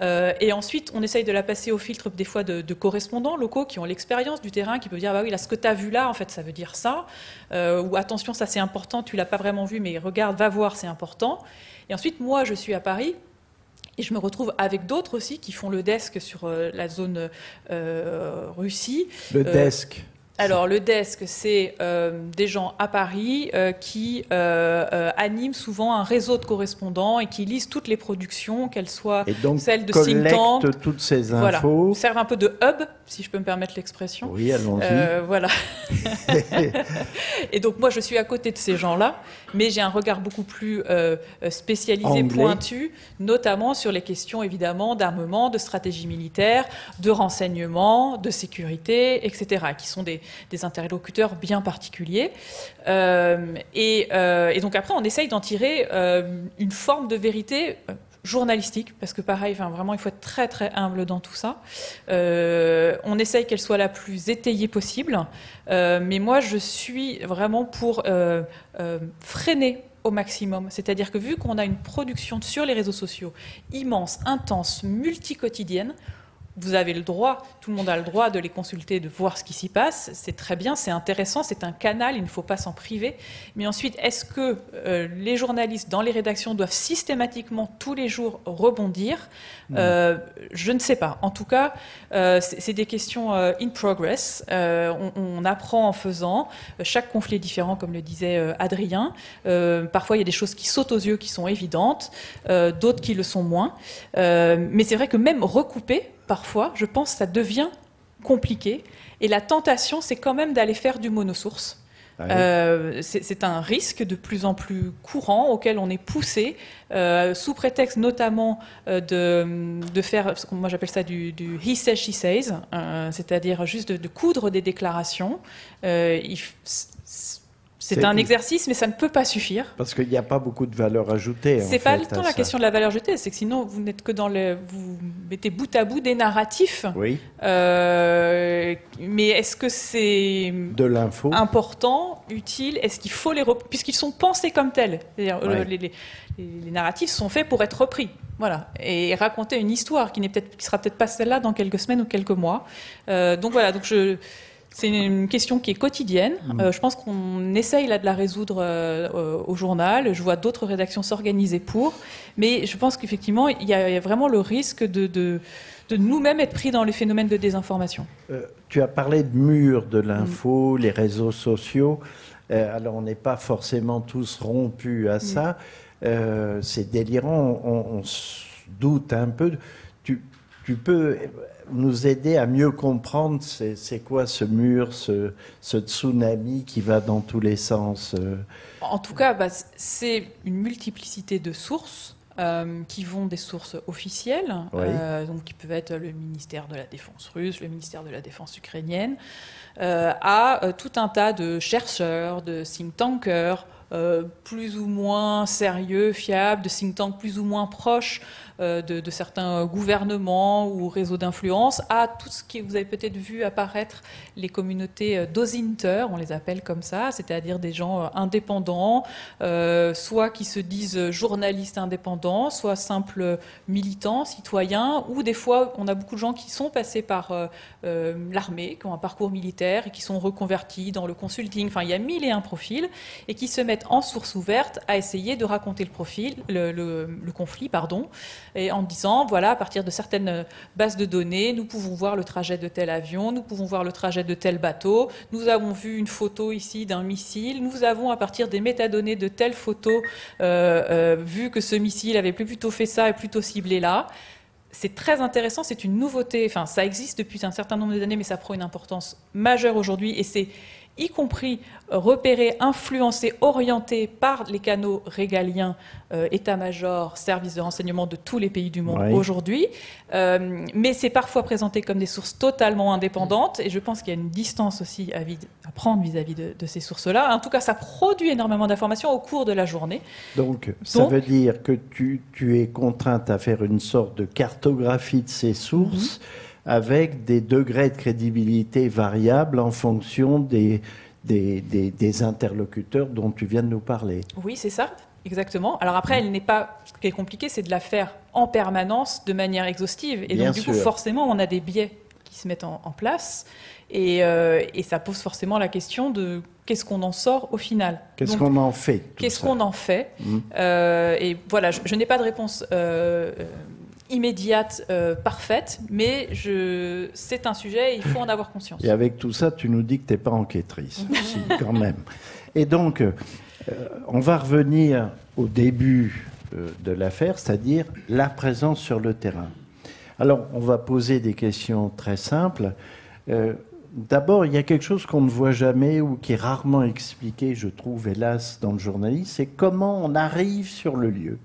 Euh, et ensuite, on essaye de la passer au filtre des fois de, correspondants locaux qui ont l'expérience du terrain, qui peuvent dire, bah oui, là, ce que tu as vu là, en fait, ça veut dire ça. ou attention, ça c'est important, tu l'as pas vraiment vu, mais regarde, va voir, c'est important. Et ensuite, moi, je suis à Paris. Et je me retrouve avec d'autres aussi qui font le desk sur euh, la zone euh, Russie. Le euh, desk alors le desk, c'est euh, des gens à Paris euh, qui euh, animent souvent un réseau de correspondants et qui lisent toutes les productions, qu'elles soient celles de think tank. toutes ces infos. Voilà, servent un peu de hub, si je peux me permettre l'expression. Oui, allons-y. voilà. et donc moi, je suis à côté de ces gens-là, mais j'ai un regard beaucoup plus spécialisé, pointu, notamment sur les questions évidemment d'armement, de stratégie militaire, de renseignement, de sécurité, etc., qui sont des des interlocuteurs bien particuliers. Euh, euh, et, donc après, on essaye d'en tirer euh, une forme de vérité journalistique, parce que pareil, enfin, vraiment, il faut être très très humble dans tout ça. on essaye qu'elle soit la plus étayée possible, mais moi, je suis vraiment pour freiner au maximum. C'est-à-dire que vu qu'on a une production sur les réseaux sociaux immense, intense, multicotidienne, vous avez le droit, tout le monde a le droit de les consulter, de voir ce qui s'y passe. C'est très bien, c'est intéressant, c'est un canal, il ne faut pas s'en priver. Mais ensuite, est-ce que euh, les journalistes dans les rédactions doivent systématiquement tous les jours rebondir? Euh, Je ne sais pas. En tout cas, euh, c'est des questions in progress. On, on, apprend en faisant. Chaque conflit est différent, comme le disait Adrien. parfois, il y a des choses qui sautent aux yeux, qui sont évidentes, d'autres qui le sont moins. mais c'est vrai que même recouper, parfois, je pense que ça devient compliqué. Et la tentation, c'est quand même d'aller faire du monosource. Ah euh, c'est un risque de plus en plus courant auquel on est poussé, euh, sous prétexte notamment euh, de, faire, moi j'appelle ça du, he says, she says, c'est-à-dire juste de, coudre des déclarations. Il, c'est un exercice, mais ça ne peut pas suffire. Parce qu'il n'y a pas beaucoup de valeur ajoutée. C'est pas tant la question de la valeur ajoutée, c'est que sinon vous n'êtes que dans le, vous mettez bout à bout des narratifs. Oui. Euh, mais est-ce que c'est de l'info important, utile? Est-ce qu'il faut les puisqu'ils sont pensés comme tels les, narratifs sont faits pour être repris. Voilà, et raconter une histoire qui n'est peut-être, qui sera peut-être pas celle-là dans quelques semaines ou quelques mois. Euh, donc voilà, donc je, c'est une question qui est quotidienne. Mm. Euh, je pense qu'on essaye là de la résoudre euh, au journal. Je vois d'autres rédactions s'organiser pour. Mais je pense qu'effectivement, il y, a vraiment le risque de, de, nous-mêmes être pris dans les phénomènes de désinformation. Euh, tu as parlé de murs de l'info, mm. les réseaux sociaux. alors on n'est pas forcément tous rompus à mm. ça. c'est délirant. On, on, se doute un peu. Tu, tu peux nous aider à mieux comprendre c'est quoi ce mur, ce, tsunami qui va dans tous les sens euh. En tout cas, bah, c'est une multiplicité de sources qui vont des sources officielles, donc qui peuvent être le ministère de la Défense russe, le ministère de la Défense ukrainienne, à tout un tas de chercheurs, de think tankers, plus ou moins sérieux, fiables, de think tanks plus ou moins proches euh, de, certains gouvernements ou réseaux d'influence à tout ce que vous avez peut-être vu apparaître les communautés euh, dosinter, on les appelle comme ça, c'est-à-dire des gens euh, indépendants, soit qui se disent journalistes indépendants, soit simples militants, citoyens, ou des fois on a beaucoup de gens qui sont passés par l'armée, qui ont un parcours militaire et qui sont reconvertis dans le consulting. Enfin, il y a mille et un profils et qui se mettent en source ouverte à essayer de raconter le profil, le, conflit, pardon, et en disant, voilà, à partir de certaines bases de données, nous pouvons voir le trajet de tel avion, nous pouvons voir le trajet de tel bateau, nous avons vu une photo ici d'un missile, nous avons à partir des métadonnées de telle photo euh, euh, vu que ce missile avait plutôt fait ça et plutôt ciblé là. C'est très intéressant, c'est une nouveauté, enfin ça existe depuis un certain nombre d'années, mais ça prend une importance majeure aujourd'hui, et c'est y compris repéré, influencé, orienté par les canaux régaliens, euh, état-major, services de renseignement de tous les pays du monde aujourd'hui. Euh, mais c'est parfois présenté comme des sources totalement indépendantes, et je pense qu'il y a une distance aussi à, prendre vis-à-vis de, ces sources-là. En tout cas, ça produit énormément d'informations au cours de la journée. Donc, ça veut dire que tu, es contrainte à faire une sorte de cartographie de ces sources. Mhm avec des degrés de crédibilité variables en fonction des, des, interlocuteurs dont tu viens de nous parler. Oui, c'est ça. Exactement. Alors après, elle n'est pas. Ce qui est compliqué, c'est de la faire en permanence, de manière exhaustive. Et donc, du coup, forcément, on a des biais qui se mettent en, place. Euh, et, ça pose forcément la question de qu'est-ce qu'on en sort au final. Qu'est-ce qu'on en fait Qu'est-ce qu'on en fait mmh. euh, Et voilà, je, n'ai pas de réponse euh, immédiate, euh, parfaite, mais je... c'est un sujet il faut en avoir conscience. Et avec tout ça, tu nous dis que tu n'es pas enquêtrice, si, quand même. Et donc, euh, on va revenir au début euh, de l'affaire, c'est-à-dire la présence sur le terrain. Alors, on va poser des questions très simples. D'abord, il y a quelque chose qu'on ne voit jamais ou qui est rarement expliqué, je trouve, hélas, dans le journalisme, c'est comment on arrive sur le lieu.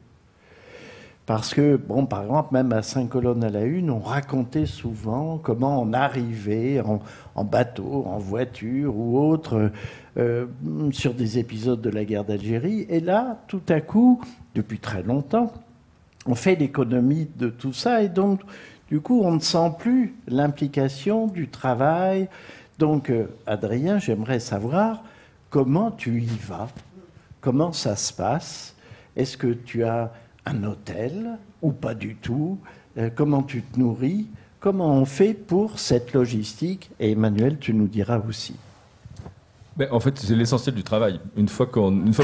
Parce que, bon, par exemple, même à cinq colonnes à la une, on racontait souvent comment on arrivait en, bateau, en voiture ou autre euh, sur des épisodes de la guerre d'Algérie. Et là, tout à coup, depuis très longtemps, on fait l'économie de tout ça et donc, du coup, on ne sent plus l'implication du travail. Donc, euh, Adrien, j'aimerais savoir comment tu y vas, comment ça se passe? Est-ce que tu as un hôtel ou pas du tout euh, Comment tu te nourris Comment on fait pour cette logistique Et Emmanuel, tu nous diras aussi. Ben, en fait, c'est l'essentiel du travail. Une fois qu'on est,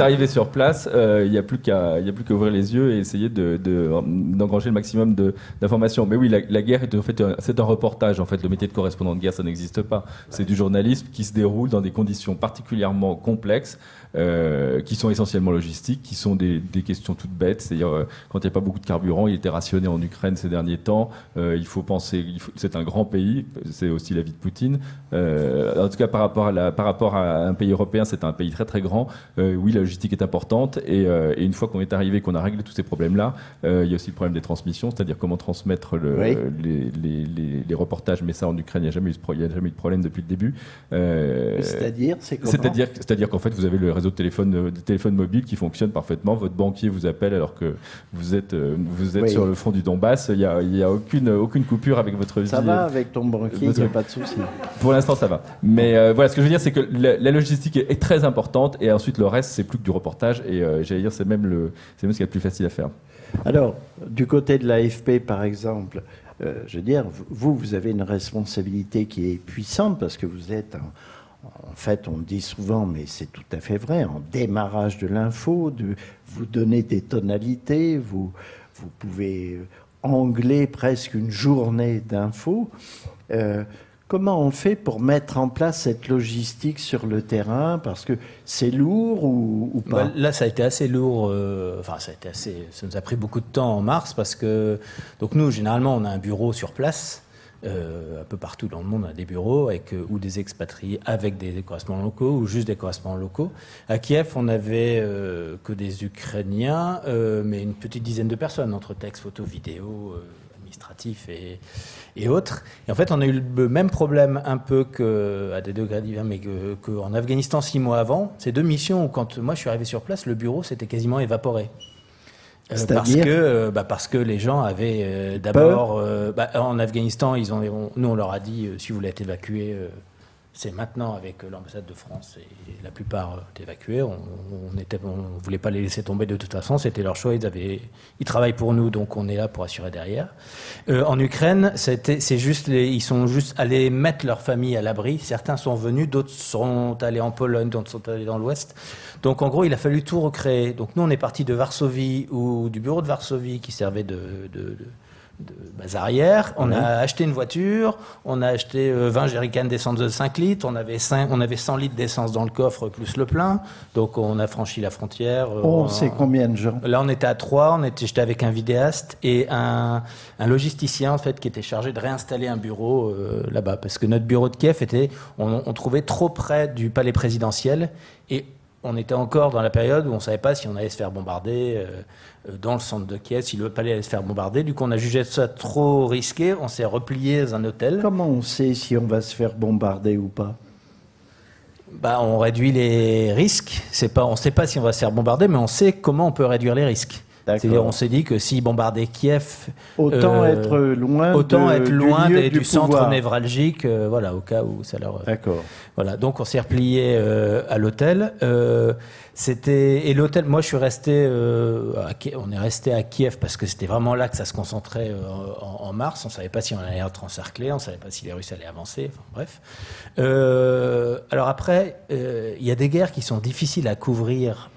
arrivé sur place, euh, il n'y a plus qu'à ouvrir les yeux et essayer de, d'engranger le maximum d'informations. Mais oui, la, guerre est en fait c'est un reportage. En fait, le métier de correspondant de guerre, ça n'existe pas. C'est du journalisme qui se déroule dans des conditions particulièrement complexes. Euh, qui sont essentiellement logistiques, qui sont des, questions toutes bêtes. C'est-à-dire, euh, quand il n'y a pas beaucoup de carburant, il était rationné en Ukraine ces derniers temps. Euh, il faut penser, c'est un grand pays, c'est aussi la vie de Poutine. En tout cas, par rapport à, la, par rapport à un pays européen, c'est un pays très très grand. oui, la logistique est importante. Et, et une fois qu'on est arrivé, qu'on a réglé tous ces problèmes-là, il y a aussi le problème des transmissions, c'est-à-dire comment transmettre le, les, les, les, les, reportages. Mais ça, en Ukraine, il n'y a, jamais eu a jamais eu de problème depuis le début. c'est-à-dire, c'est C'est-à-dire, c'est-à-dire qu'en fait, vous avez le réseau de téléphone, euh, de téléphone mobile qui fonctionne parfaitement. Votre banquier vous appelle alors que vous êtes, euh, vous êtes sur le front du Donbass. Il n'y a, il y a aucune, aucune coupure avec votre vie. Ça va avec ton banquier, il n'y a pas de souci. Pour l'instant, ça va. Mais euh, voilà, ce que je veux dire, c'est que la, logistique est, très importante et ensuite le reste, c'est plus que du reportage. Et j'allais dire, c'est même, le, c'est même ce qui est le plus facile à faire. Alors, du côté de l'AFP, par exemple, je veux dire, vous, vous avez une responsabilité qui est puissante parce que vous êtes en fait, on dit souvent, mais c'est tout à fait vrai, en démarrage de l'info, de vous donner des tonalités, vous, vous pouvez angler presque une journée d'infos. Euh, comment on fait pour mettre en place cette logistique sur le terrain? Parce que c'est lourd ou, pas? Bah, Là, ça a été assez lourd. Euh, enfin, ça a été assez. Ça nous a pris beaucoup de temps en mars parce que donc nous, généralement, on a un bureau sur place un peu partout dans le monde, on a des bureaux avec, ou des expatriés avec des correspondants locaux ou juste des correspondants locaux. À Kiev, on n'avait que des Ukrainiens, mais une petite dizaine de personnes entre textes, photos, vidéos administratifs et, et autres. Et en fait, on a eu le même problème un peu que, à des degrés divers, mais qu'en Afghanistan six mois avant. Ces deux missions où, quand moi je suis arrivé sur place, le bureau s'était quasiment évaporé. Euh, parce que euh, bah, parce que les gens avaient euh, d'abord bah, en Afghanistan ils ont nous on leur a dit si vous voulez être évacué c'est maintenant avec l'ambassade de France et la plupart euh, évacués. On ne voulait pas les laisser tomber de toute façon, c'était leur choix. Ils, travaillent pour nous, donc on est là pour assurer derrière. Euh, en Ukraine, c'est juste ils sont juste allés mettre leur famille à l'abri. Certains sont venus, d'autres sont allés en Pologne, d'autres sont allés dans l'Ouest. Donc en gros, il a fallu tout recréer. Donc nous, on est parti de Varsovie ou du bureau de Varsovie qui servait de base arrière. On a acheté une voiture, on a acheté 20 euh, jerrycans d'essence de 5 litres, on avait, 5, on avait 100 litres d'essence dans le coffre plus le plein. Donc on a franchi la frontière. Euh, on sait combien de gens? Là on était à 3, on était, j'étais avec un vidéaste et un, un, logisticien en fait qui était chargé de réinstaller un bureau euh, là-bas. Parce que notre bureau de Kiev était, on, on trouvait trop près du palais présidentiel et on était encore dans la période où on ne savait pas si on allait se faire bombarder euh, euh, dans le centre de Kiev, si le palais allait se faire bombarder. Du coup, on a jugé ça trop risqué, on s'est replié dans un hôtel. Comment on sait si on va se faire bombarder ou pas? Bah, on réduit les risques. C'est pas, on ne sait pas si on va se faire bombarder, mais on sait comment on peut réduire les risques. C'est-à-dire, on s'est dit que s'ils bombardaient Kiev, autant euh, être loin, autant être loin du, centre névralgique, voilà, au cas où ça leur. D'accord. Voilà, donc on s'est replié à l'hôtel. C'était et l'hôtel. Moi, je suis resté. Euh, on est resté à Kiev parce que c'était vraiment là que ça se concentrait euh, en, mars. On savait pas si on allait être encerclé, on savait pas si les Russes allaient avancer. Enfin bref. Euh, alors après, il y a des guerres qui sont difficiles à couvrir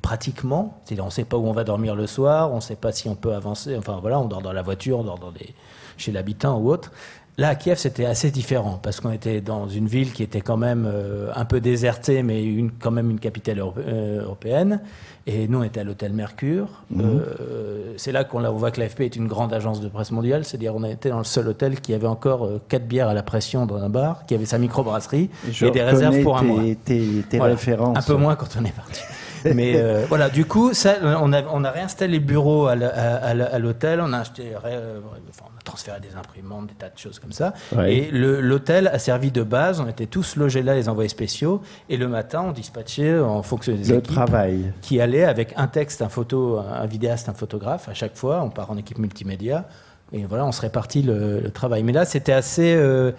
pratiquement. C'est-à-dire, on sait pas où on va dormir le soir, on sait pas si on peut avancer. Enfin voilà, on dort dans la voiture, on dort dans des chez l'habitant ou autre. Là, à Kiev, c'était assez différent parce qu'on était dans une ville qui était quand même euh, un peu désertée, mais une, quand même une capitale euh, européenne. Et nous, on était à l'hôtel Mercure. Mhm. Euh, c'est là qu'on voit que l'AFP est une grande agence de presse mondiale. C'est-à-dire, on était dans le seul hôtel qui avait encore quatre bières à la pression dans un bar, qui avait sa microbrasserie et des réserves pour un mois. Tes, références. Un peu moins quand on est parti. Mais voilà, du coup, ça, on, a, on a réinstallé le bureau à l'hôtel, on a acheté, transférer des imprimantes, des tas de choses comme ça. Et l'hôtel a servi de base. On était tous logés là, les envoyés spéciaux. Et le matin, on dispatchait en fonction des le équipes travail. qui allaient avec un texte, un photo, un vidéaste, un photographe. À chaque fois, on part en équipe multimédia. Et voilà, on se répartit le, travail. Mais là, c'était assez. Euh,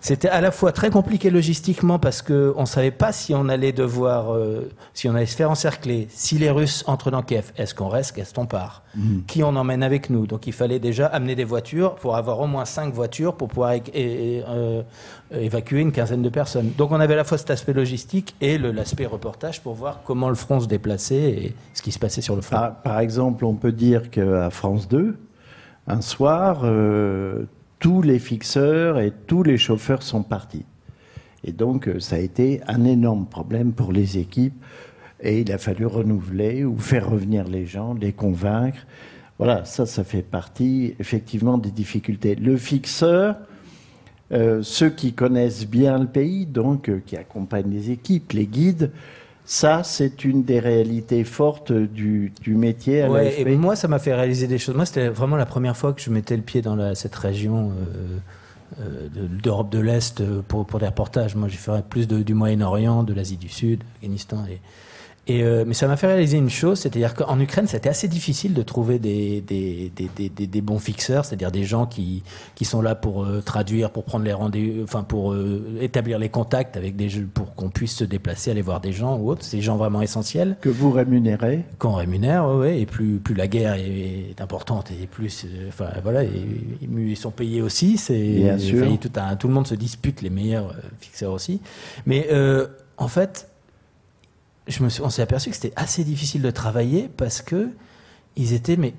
c'était à la fois très compliqué logistiquement parce qu'on ne savait pas si on allait devoir, euh, si on allait se faire encercler, si les Russes entrent dans Kiev, est-ce qu'on reste, est-ce qu'on part, mhm. qui on emmène avec nous? Donc il fallait déjà amener des voitures pour avoir au moins cinq voitures pour pouvoir euh, évacuer une quinzaine de personnes. Donc on avait à la fois cet aspect logistique et l'aspect reportage pour voir comment le front se déplaçait et ce qui se passait sur le front. Par, par exemple, on peut dire qu'à France 2, un soir, euh, tous les fixeurs et tous les chauffeurs sont partis. Et donc, euh, ça a été un énorme problème pour les équipes. Et il a fallu renouveler ou faire revenir les gens, les convaincre. Voilà, ça, ça fait partie effectivement des difficultés. Le fixeur, euh, ceux qui connaissent bien le pays, donc euh, qui accompagnent les équipes, les guides, ça, c'est une des réalités fortes du, métier à ouais, et moi, ça m'a fait réaliser des choses. Moi, c'était vraiment la première fois que je mettais le pied dans cette région euh, euh, d'Europe de l'Est pour, pour, des reportages. Moi, j'ai fait plus du Moyen-Orient, de l'Asie du Sud, Afghanistan et, euh, mais ça m'a fait réaliser une chose, c'est-à-dire qu'en Ukraine, c'était assez difficile de trouver des, des, des, des, des bons fixeurs, c'est-à-dire des gens qui, qui sont là pour euh, traduire, pour prendre les rendez-vous, enfin pour euh, établir les contacts avec des jeux, pour qu'on puisse se déplacer, aller voir des gens ou autres. C'est des gens vraiment essentiels. Que vous rémunérez Qu'on rémunère, oui, et plus, plus la guerre est, importante et plus, enfin voilà, et, ils sont payés aussi. C'est Bien sûr. Tout, tout, le monde se dispute les meilleurs fixeurs aussi. Mais en fait, je me suis, on s'est aperçu que c'était assez difficile de travailler parce que ils étaient mais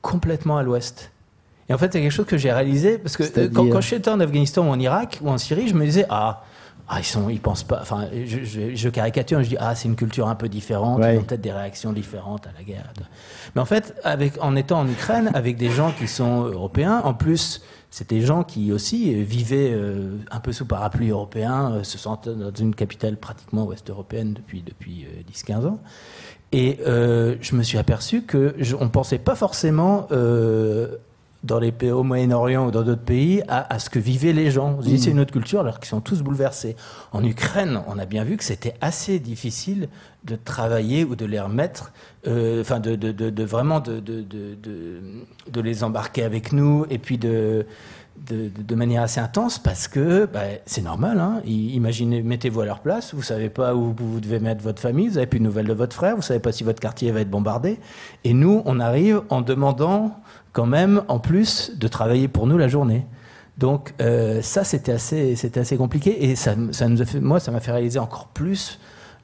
complètement à l'ouest. Et en fait, c'est quelque chose que j'ai réalisé parce que quand, quand j'étais en Afghanistan ou en Irak ou en Syrie, je me disais ah ah, ils sont, ils pensent pas. Enfin, je, caricature, je dis ah, c'est une culture un peu différente, ils ont peut-être des réactions différentes à la guerre. Mais en fait, avec, en étant en Ukraine, avec des gens qui sont européens, en plus, c'était des gens qui aussi vivaient euh, un peu sous parapluie européen, euh, se sentent dans une capitale pratiquement ouest-européenne depuis depuis 10-15 euh, ans. Et je me suis aperçu que on pensait pas forcément dans les pays au Moyen-Orient ou dans d'autres pays à, ce que vivaient les gens. On c'est une autre culture alors qu'ils sont tous bouleversés. En Ukraine, on a bien vu que c'était assez difficile de travailler ou de les remettre, euh, enfin de, de, de, vraiment de, de, les embarquer avec nous et puis de, de, manière assez intense parce que bah, c'est normal. Hein. Imaginez, mettez-vous à leur place, vous savez pas où vous devez mettre votre famille, vous n'avez plus de nouvelles de votre frère, vous savez pas si votre quartier va être bombardé. Et nous, on arrive en demandant quand même, en plus, de travailler pour nous la journée. Donc euh, ça, c'était assez, c'était assez compliqué et ça, ça nous a fait, moi, ça m'a fait réaliser encore plus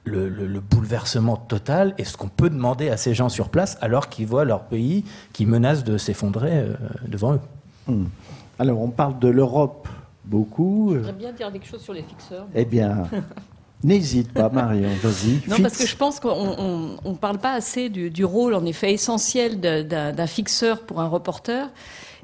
le, bouleversement total et ce qu'on peut demander à ces gens sur place alors qu'ils voient leur pays qui menace de s'effondrer euh, devant eux. Hmm. Alors, on parle de l'Europe beaucoup. J'aimerais bien dire quelque chose sur les fixeurs. Eh bien, N'hésite pas, Marion, vas-y. Non, parce que je pense qu'on ne parle pas assez du, rôle, en effet, essentiel d'un fixeur pour un reporter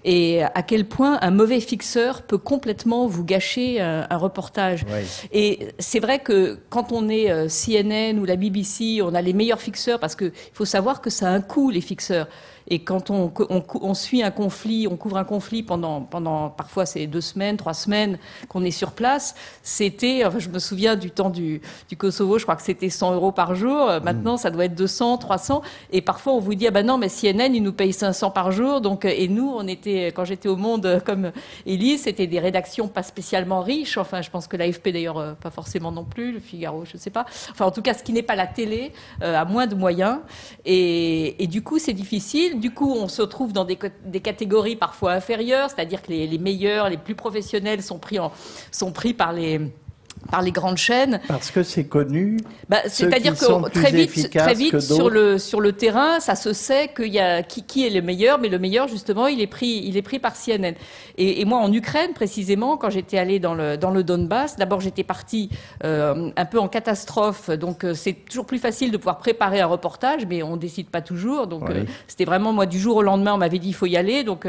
et à quel point un mauvais fixeur peut complètement vous gâcher un, reportage. Et c'est vrai que quand on est euh, CNN ou la BBC, on a les meilleurs fixeurs parce qu'il faut savoir que ça a un coût, les fixeurs. Et quand on, on, suit un conflit, on couvre un conflit pendant, pendant parfois c'est deux semaines, trois semaines qu'on est sur place, c'était, enfin, je me souviens du temps du, du Kosovo, je crois que c'était 100 euros par jour. Euh, maintenant, ça doit être 200, 300. Et parfois, on vous dit, ah ben non, mais CNN, ils nous payent 500 par jour. Donc, euh, et nous, on était, quand j'étais au Monde euh, comme Élise, c'était des rédactions pas spécialement riches. Enfin, je pense que l'AFP d'ailleurs, pas forcément non plus, le Figaro, je ne sais pas. Enfin, en tout cas, ce qui n'est pas la télé, a moins de moyens. Et, et du coup, c'est difficile. Du coup, on se trouve dans des, catégories parfois inférieures, c'est-à-dire que les, meilleurs, les plus professionnels sont pris par les par les grandes chaînes. Parce que c'est connu. Bah, C'est-à-dire que très vite, très vite sur le sur le terrain, ça se sait qu'il y a qui, qui, est le meilleur, mais le meilleur justement, il est pris il est pris par CNN. Et, et moi en Ukraine précisément, quand j'étais allée dans le dans le Donbass, d'abord j'étais partie euh, un peu en catastrophe, donc euh, c'est toujours plus facile de pouvoir préparer un reportage, mais on décide pas toujours. Donc euh, c'était vraiment moi du jour au lendemain, on m'avait dit il faut y aller. Donc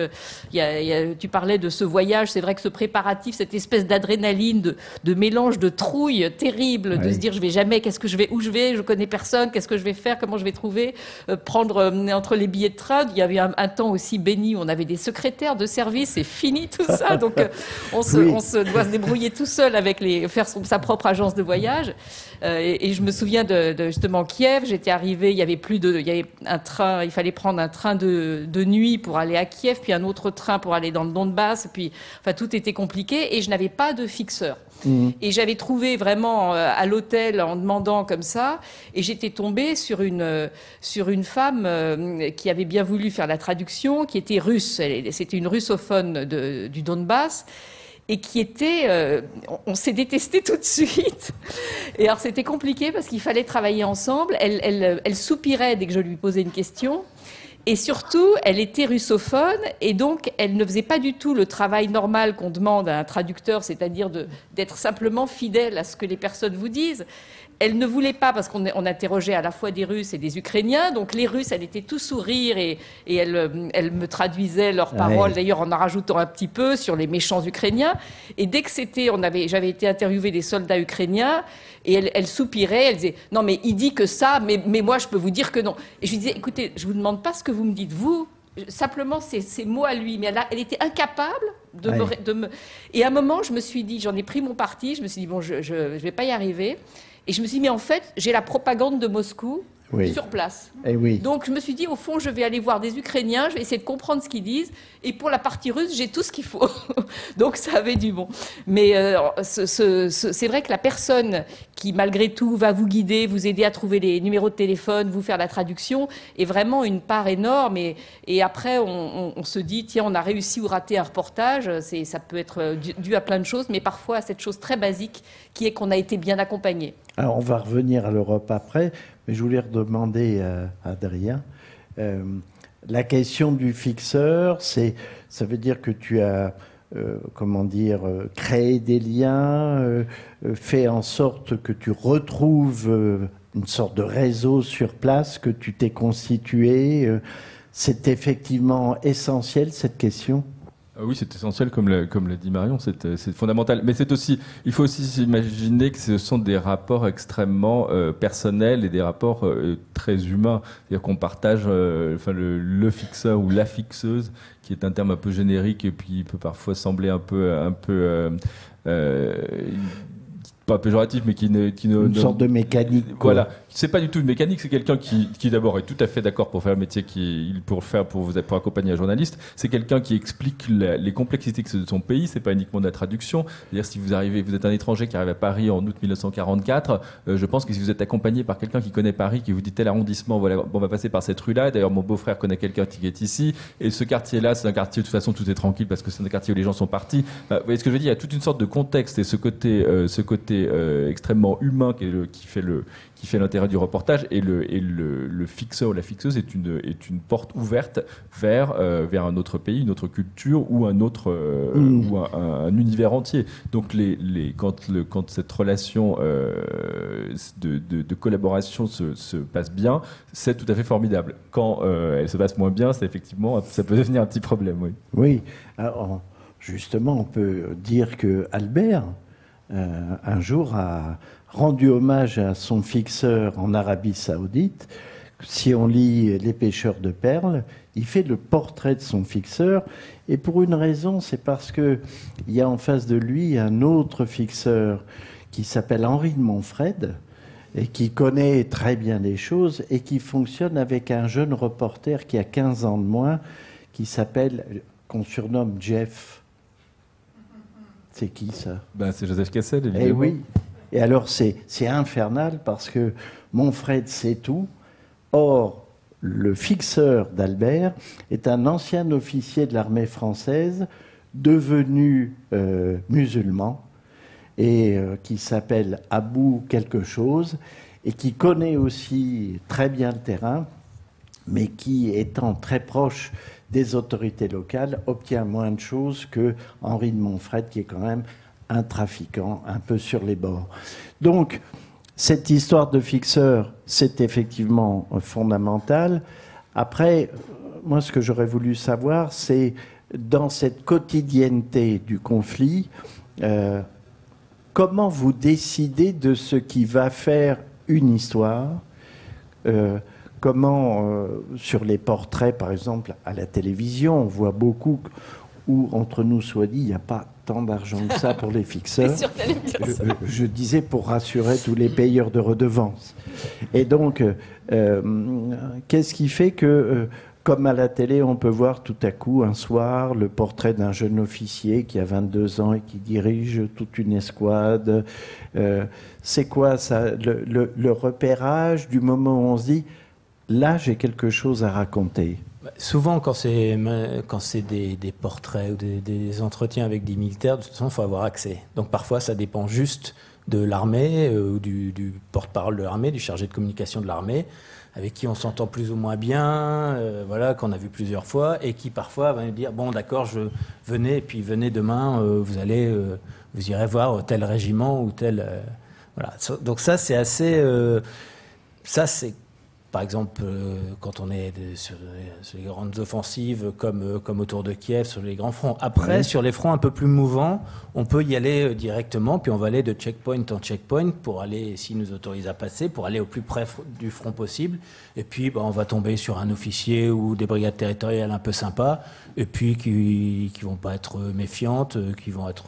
il y a, y a, tu parlais de ce voyage, c'est vrai que ce préparatif, cette espèce d'adrénaline, de, de mélange de de trouille terrible, de se dire je vais jamais, qu'est-ce que je vais, où je vais, je connais personne, qu'est-ce que je vais faire, comment je vais trouver, euh, prendre euh, entre les billets de train. Il y avait un, temps aussi béni où on avait des secrétaires de service, c'est fini tout ça, donc euh, on, se, on, se, doit se débrouiller tout seul avec les, faire sa propre agence de voyage. Et, je me souviens de, justement Kiev, j'étais arrivée, il y avait plus de, il y avait un train, il fallait prendre un train de, de nuit pour aller à Kiev, puis un autre train pour aller dans le Donbass, puis enfin tout était compliqué et je n'avais pas de fixeur. Mmh. Et j'avais trouvé vraiment euh, à l'hôtel en demandant comme ça, et j'étais tombée sur une, euh, sur une femme euh, qui avait bien voulu faire la traduction, qui était russe. C'était une russophone du Donbass et qui était, on, s'est détesté tout de suite. Et alors c'était compliqué parce qu'il fallait travailler ensemble. Elle, soupirait dès que je lui posais une question. Et surtout, elle était russophone et donc elle ne faisait pas du tout le travail normal qu'on demande à un traducteur, c'est-à-dire d'être simplement fidèle à ce que les personnes vous disent elle ne voulait pas, parce qu'on interrogeait à la fois des Russes et des Ukrainiens, donc les Russes, elle était tout sourire et, elle, elle, me traduisait leurs paroles, d'ailleurs en en rajoutant un petit peu sur les méchants Ukrainiens. Et dès que c'était, on avait, j'avais été interviewé des soldats ukrainiens, et elle, soupirait, elle disait non mais il dit que ça, mais, mais moi je peux vous dire que non. Et je lui disais écoutez, je vous demande pas ce que vous me dites vous, simplement ces mots à lui, mais elle, elle était incapable de, me, de, me, Et à un moment, je me suis dit, j'en ai pris mon parti, je me suis dit, bon, je ne vais pas y arriver. Et je me suis dit, mais en fait, j'ai la propagande de Moscou sur place. Et eh oui. Donc je me suis dit, au fond, je vais aller voir des Ukrainiens, je vais essayer de comprendre ce qu'ils disent. Et pour la partie russe, j'ai tout ce qu'il faut. Donc ça avait du bon. Mais euh, c'est vrai que la personne qui, malgré tout, va vous guider, vous aider à trouver les numéros de téléphone, vous faire la traduction, est vraiment une part énorme. Et, et après, on, se dit, tiens, on a réussi ou raté un reportage. Ça peut être dû à plein de choses, mais parfois à cette chose très basique qui est qu'on a été bien accompagné. Alors on va revenir à l'Europe après. Mais je voulais redemander à Adrien. Euh, la question du fixeur, c'est, ça veut dire que tu as comment dire, créé des liens, fait en sorte que tu retrouves une sorte de réseau sur place que tu t'es constitué. C'est effectivement essentiel cette question? Ah oui, c'est essentiel, comme l'a, comme dit Marion, c'est, c'est fondamental. Mais c'est aussi, il faut aussi s'imaginer que ce sont des rapports extrêmement euh, personnels et des rapports euh, très humains. C'est-à-dire qu'on partage euh, enfin, le, le, fixeur ou la fixeuse, qui est un terme un peu générique et puis peut parfois sembler un peu, un peu pas péjoratif, mais qui ne, qui ne une sorte de mécanique. Voilà, c'est pas du tout une mécanique, c'est quelqu'un qui, qui d'abord est tout à fait d'accord pour faire le métier qu'il pour faire pour vous pour accompagner un journaliste. C'est quelqu'un qui explique les complexités de son pays. C'est pas uniquement de la traduction. C'est-à-dire si vous arrivez, vous êtes un étranger qui arrive à Paris en août 1944, euh, je pense que si vous êtes accompagné par quelqu'un qui connaît Paris, qui vous dit tel arrondissement, voilà, on va passer par cette rue-là. D'ailleurs, mon beau-frère connaît quelqu'un qui est ici. Et ce quartier-là, c'est un quartier de toute façon tout est tranquille parce que c'est un quartier où les gens sont partis. Bah, vous voyez ce que je veux dire? Il y a toute une sorte de contexte et ce côté, euh, ce côté euh, extrêmement humain qui, qui fait le qui fait l'intérêt du reportage et le, et le, le, fixeur ou la fixeuse est une, est une porte ouverte vers, euh, vers un autre pays, une autre culture ou un autre mmh. ou un, univers entier. Donc les, les, quand, le, quand cette relation de, de, de, collaboration se, se, passe bien, c'est tout à fait formidable. Quand elle se passe moins bien, c'est effectivement ça peut devenir un petit problème. Oui. Oui. Alors, justement, on peut dire que Albert euh, un jour a rendu hommage à son fixeur en Arabie saoudite. Si on lit Les pêcheurs de perles, il fait le portrait de son fixeur. Et pour une raison, c'est parce qu'il y a en face de lui un autre fixeur qui s'appelle Henri de Montfred et qui connaît très bien les choses et qui fonctionne avec un jeune reporter qui a 15 ans de moins, qui s'appelle, qu'on surnomme Jeff. C'est qui ça ben, C'est Joseph Cassel, eh évidemment. Et oui. Et alors c'est infernal parce que Monfred sait tout. Or, le fixeur d'Albert est un ancien officier de l'armée française devenu euh, musulman et euh, qui s'appelle Abou quelque chose et qui connaît aussi très bien le terrain, mais qui étant très proche des autorités locales obtient moins de choses que Henri de Montfred, qui est quand même un trafiquant un peu sur les bords. Donc, cette histoire de fixeur, c'est effectivement fondamental. Après, moi, ce que j'aurais voulu savoir, c'est dans cette quotidienneté du conflit, euh, comment vous décidez de ce qui va faire une histoire euh, comment, euh, sur les portraits, par exemple, à la télévision, on voit beaucoup où, entre nous soit dit, il n'y a pas tant d'argent que ça pour les fixeurs. je, disais pour rassurer tous les payeurs de redevances. Et donc, euh, qu'est-ce qui fait que, euh, comme à la télé, on peut voir tout à coup un soir le portrait d'un jeune officier qui a 22 ans et qui dirige toute une escouade C'est quoi ça le, le repérage du moment où on se dit là, j'ai quelque chose à raconter. Bah, souvent, quand c'est quand c'est des, portraits ou des, entretiens avec des militaires, de toute façon, il faut avoir accès. Donc parfois, ça dépend juste de l'armée euh, ou du, porte-parole de l'armée, du chargé de communication de l'armée, avec qui on s'entend plus ou moins bien, euh, voilà, qu'on a vu plusieurs fois, et qui parfois va nous dire bon, d'accord, je venez, puis venez demain, euh, vous allez, vous irez voir tel régiment ou tel, voilà. Donc ça, c'est assez, ça c'est par exemple, euh, quand on est sur, les grandes offensives comme, euh, comme autour de Kiev, sur les grands fronts. Après, sur les fronts un peu plus mouvants, on peut y aller euh, directement, puis on va aller de checkpoint en checkpoint pour aller, s'ils nous autorisent à passer, pour aller au plus près du front possible. Et puis, bah, on va tomber sur un officier ou des brigades territoriales un peu sympas, et puis qui ne vont pas être méfiantes, qui vont être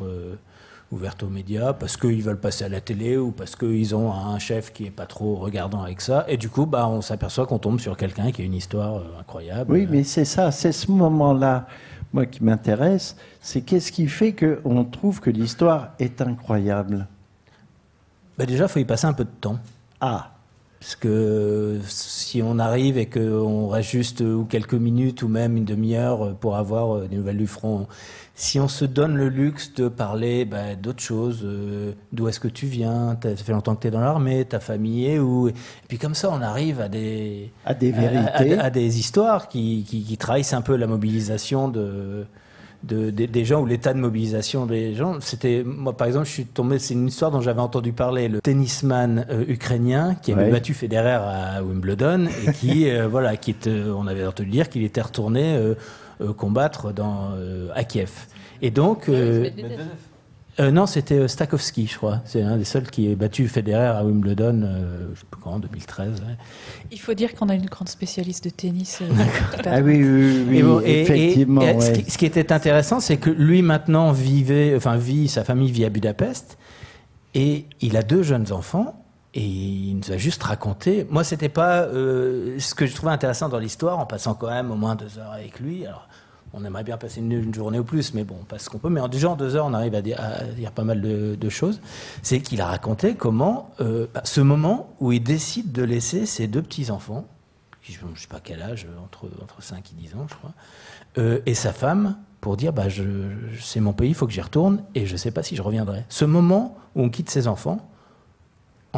ouverte aux médias parce qu'ils veulent passer à la télé ou parce qu'ils ont un chef qui est pas trop regardant avec ça. Et du coup, bah, on s'aperçoit qu'on tombe sur quelqu'un qui a une histoire euh, incroyable. Oui, mais c'est ça, c'est ce moment-là, moi, qui m'intéresse. C'est qu'est-ce qui fait qu'on trouve que l'histoire est incroyable? Bah Déjà, il faut y passer un peu de temps. Ah parce que si on arrive et qu'on reste juste ou quelques minutes ou même une demi-heure pour avoir euh, des nouvelles du front, si on se donne le luxe de parler bah, d'autres choses, euh, d'où est-ce que tu viens, ça fait longtemps que tu es dans l'armée, ta famille est où, et puis comme ça on arrive à des, à des vérités, à, des histoires qui, qui, trahissent un peu la mobilisation de, de, des gens ou l'état de mobilisation des gens. C'était moi par exemple, je suis tombé, c'est une histoire dont j'avais entendu parler, le tennisman euh, ukrainien qui avait battu Federer à Wimbledon et qui voilà, qui était, on avait entendu dire qu'il était retourné combattre dans à Kiev. Et donc euh, non, c'était euh, Stakowski, je crois. C'est un des seuls qui a battu Federer à Wimbledon, euh, je sais plus quand, en 2013. Il faut dire qu'on a une grande spécialiste de tennis. ah oui, oui, oui, effectivement. ce, qui, était intéressant, c'est que lui maintenant vivait, enfin vit, sa famille vit à Budapest, et il a deux jeunes enfants. Et il nous a juste raconté. Moi, c'était pas ce que je trouvais intéressant dans l'histoire, en passant quand même au moins deux heures avec lui. Alors, on aimerait bien passer une, journée ou plus, mais bon, pas ce qu'on peut. Mais en deux heures, on arrive à dire, pas mal de, choses. C'est qu'il a raconté comment euh, bah, ce moment où il décide de laisser ses deux petits enfants, qui je ne sais pas quel âge, entre entre 5 et 10 ans, je crois, euh, et sa femme pour dire bah c'est mon pays, il faut que j'y retourne et je ne sais pas si je reviendrai. Ce moment où on quitte ses enfants,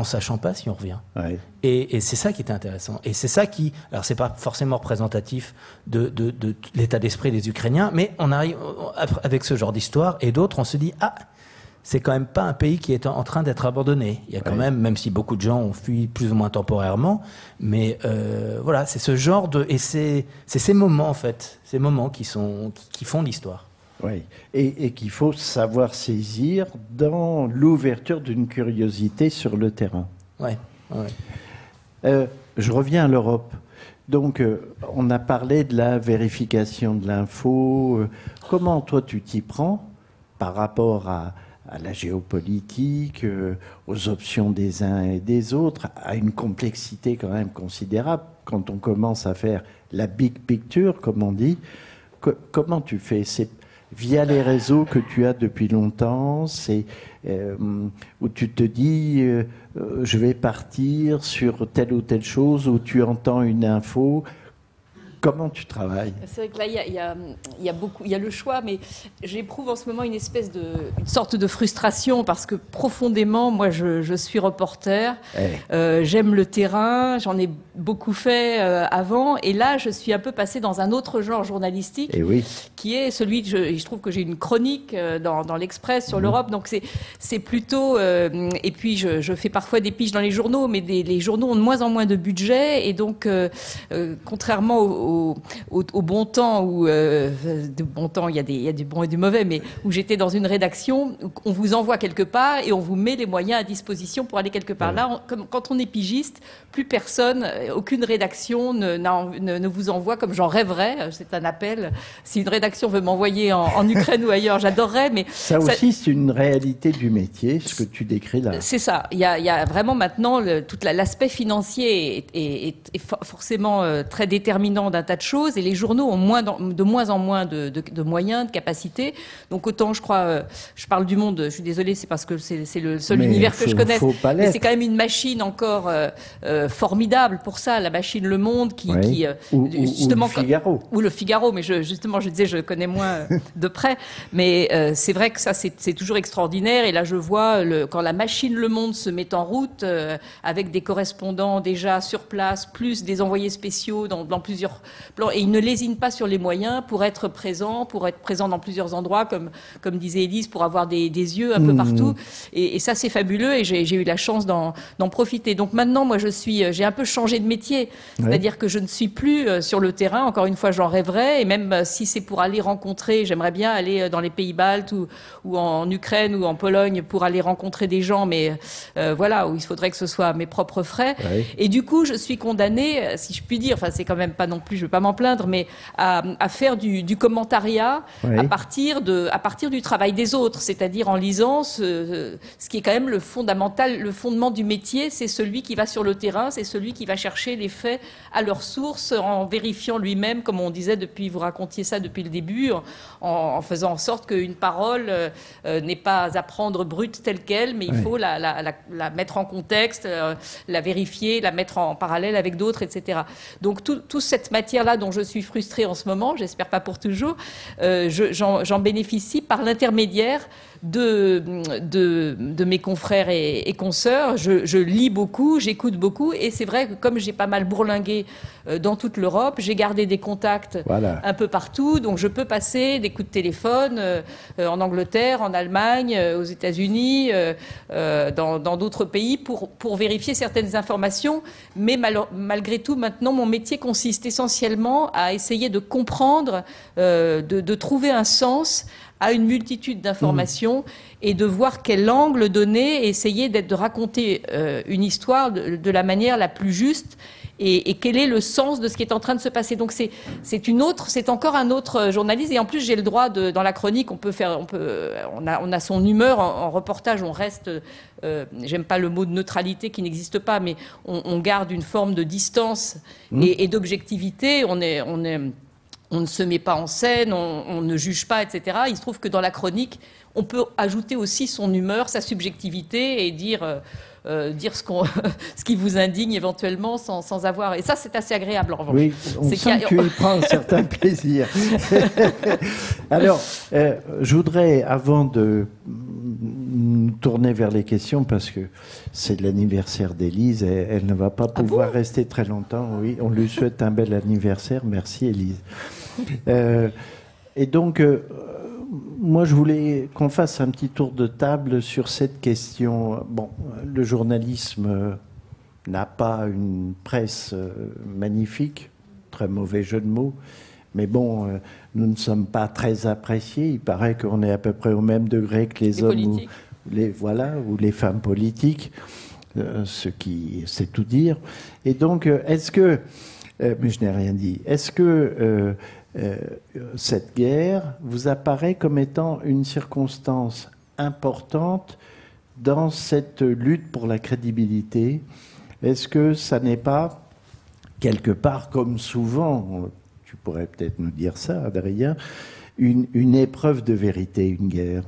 en sachant pas si on revient. Et, c'est ça qui est intéressant. Et c'est ça qui, alors c'est pas forcément représentatif de, l'état d'esprit des Ukrainiens, mais on arrive avec ce genre d'histoire et d'autres, on se dit ah, c'est quand même pas un pays qui est en train d'être abandonné. Il y a quand même, même si beaucoup de gens ont fui plus ou moins temporairement, mais euh, voilà, c'est ce genre de et c'est ces moments en fait, ces moments qui sont qui font l'histoire. Oui, et, qu'il faut savoir saisir dans l'ouverture d'une curiosité sur le terrain. Oui. Euh, je reviens à l'Europe. Donc, euh, on a parlé de la vérification de l'info. Euh, comment toi tu t'y prends par rapport à, à la géopolitique, aux options des uns et des autres, à une complexité quand même considérable quand on commence à faire la big picture, comme on dit. comment tu fais via les réseaux que tu as depuis longtemps, c'est euh, où tu te dis euh, euh, je vais partir sur telle ou telle chose, où tu entends une info, Comment tu travailles C'est vrai que là, il y, a, beaucoup, il y a le choix, mais j'éprouve en ce moment une espèce de, une sorte de frustration parce que profondément, moi, je, suis reporter, eh. euh, j'aime le terrain, j'en ai beaucoup fait euh, avant, et là, je suis un peu passé dans un autre genre journalistique, eh oui. qui est celui, je, je trouve que j'ai une chronique euh, dans, l'Express sur mhm. l'Europe, donc c'est plutôt, et puis je, fais parfois des piges dans les journaux, mais les journaux ont de moins en moins de budget, et donc, contrairement aux au, bon temps, où, euh, de bon temps, il y, a des, il y a du bon et du mauvais, mais où j'étais dans une rédaction, on vous envoie quelque part et on vous met les moyens à disposition pour aller quelque part. Là, comme, quand on est pigiste, plus personne, euh, aucune rédaction ne, ne, vous envoie comme j'en rêverais. Euh, c'est un appel. Si une rédaction veut m'envoyer en, Ukraine ou ailleurs, j'adorerais. Mais ça, aussi, c'est une réalité du métier, ce que tu décris là. C'est ça. Il y, a, il y a, vraiment maintenant le, tout l'aspect financier est, forcément très déterminant tas de choses et les journaux ont moins de moins en moins de, moyens, de capacités. Donc autant, je crois, euh, je parle du monde, je suis désolée, c'est parce que c'est le seul univers que je connaisse. Mais c'est quand même une machine encore euh, euh, formidable pour ça, la machine Le Monde qui, ou, justement le Figaro. Ou le Figaro, mais je, justement, je disais, je connais moins de près. Mais c'est vrai que ça, c'est toujours extraordinaire. Et là, je vois le, quand la machine Le Monde se met en route avec des correspondants déjà sur place, plus des envoyés spéciaux dans, dans plusieurs et il ne lésine pas sur les moyens pour être présent, pour être présent dans plusieurs endroits, comme, comme disait Elise, pour avoir des, des yeux un peu mmh. partout. Et, ça, c'est fabuleux et j'ai eu la chance d'en profiter. Donc maintenant, moi, je suis, j'ai un peu changé de métier. C'est-à-dire que je ne suis plus euh, sur le terrain. Encore une fois, j'en rêverais. Et même euh, si c'est pour aller rencontrer, j'aimerais bien aller euh, dans les pays baltes ou, ou, en Ukraine ou en Pologne pour aller rencontrer des gens, mais voilà, où il faudrait que ce soit mes propres frais. Et du coup, je suis condamnée, si je puis dire, enfin, c'est quand même pas non plus, je veux pas m'en plaindre, mais à, faire du, commentariat à, partir de, à partir du travail des autres, c'est-à-dire en lisant ce, ce, qui est quand même le fondamental, le fondement du métier, c'est celui qui va sur le terrain, c'est celui qui va chercher les faits à leur source en vérifiant lui-même, comme on disait depuis, vous racontiez ça depuis le début, en, faisant en sorte qu'une parole euh, euh, n'est pas à prendre brute telle qu'elle, mais il faut la, la, la, mettre en contexte, euh, la vérifier, la mettre en parallèle avec d'autres, etc. Donc toute cette matière matière-là dont je suis frustrée en ce moment, j'espère pas pour toujours, j'en bénéficie par l'intermédiaire de, de, mes confrères et, et consoeurs. Je, lis beaucoup, j'écoute beaucoup, et c'est vrai que comme j'ai pas mal bourlingué euh, dans toute l'Europe, j'ai gardé des contacts un peu partout, donc je peux passer des coups de téléphone euh, en Angleterre, en Allemagne, euh, aux États-Unis, dans d'autres pays pour, pour vérifier certaines informations. Mais malgré tout, maintenant, mon métier consiste essentiellement à essayer de comprendre, de, de trouver un sens à une multitude d'informations et de voir quel angle donner, et essayer de raconter euh, une histoire de, la manière la plus juste et, quel est le sens de ce qui est en train de se passer. Donc c'est une autre, c'est encore un autre euh, journaliste et en plus j'ai le droit de, dans la chronique, on peut faire, on peut, on a, on a son humeur en, reportage, on reste, euh, j'aime pas le mot de neutralité qui n'existe pas, mais on, garde une forme de distance mmh. et, et d'objectivité. On est, on est on ne se met pas en scène, on, ne juge pas, etc. Il se trouve que dans la chronique, on peut ajouter aussi son humeur, sa subjectivité et dire, euh, euh, dire ce, ce, qui vous indigne éventuellement sans, avoir. Et ça, c'est assez agréable en revanche. Oui, on sent que tu y prends un certain plaisir. Alors, euh, je voudrais, avant de nous tourner vers les questions, parce que c'est l'anniversaire d'Élise, et elle ne va pas ah pouvoir rester très longtemps. Oui, on lui souhaite un bel anniversaire. Merci, Élise. Euh, et donc, euh, moi, je voulais qu'on fasse un petit tour de table sur cette question. Bon, le journalisme n'a pas une presse euh, magnifique, très mauvais jeu de mots, mais bon, nous ne sommes pas très appréciés. Il paraît qu'on est à peu près au même degré que les, hommes ou les voilà ou les femmes politiques, ce qui c'est tout dire. Et donc, est-ce que mais je n'ai rien dit. Est-ce que euh, cette guerre vous apparaît comme étant une circonstance importante dans cette lutte pour la crédibilité. Est-ce que ça n'est pas quelque part, comme souvent, tu pourrais peut-être nous dire ça, Adrien, une, une épreuve de vérité, une guerre?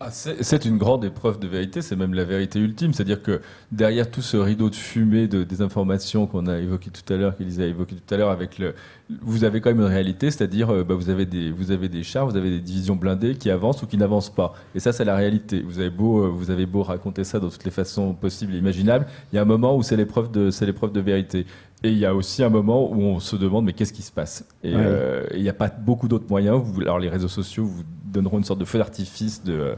Ah, c'est une grande épreuve de vérité, c'est même la vérité ultime. C'est-à-dire que derrière tout ce rideau de fumée de désinformation qu'on a évoqué tout à l'heure, qu'Élise a évoqué tout à l'heure, avec le, vous avez quand même une réalité, c'est-à-dire euh, bah, vous avez des vous avez des chars, vous avez des divisions blindées qui avancent ou qui n'avancent pas. Et ça, c'est la réalité. Vous avez beau euh, vous avez beau raconter ça dans toutes les façons possibles et imaginables, il y a un moment où c'est l'épreuve de c'est l'épreuve de vérité. Et il y a aussi un moment où on se demande mais qu'est-ce qui se passe? Et euh, il n'y a pas beaucoup d'autres moyens. alors les réseaux sociaux vous donneront une sorte de feu d'artifice de,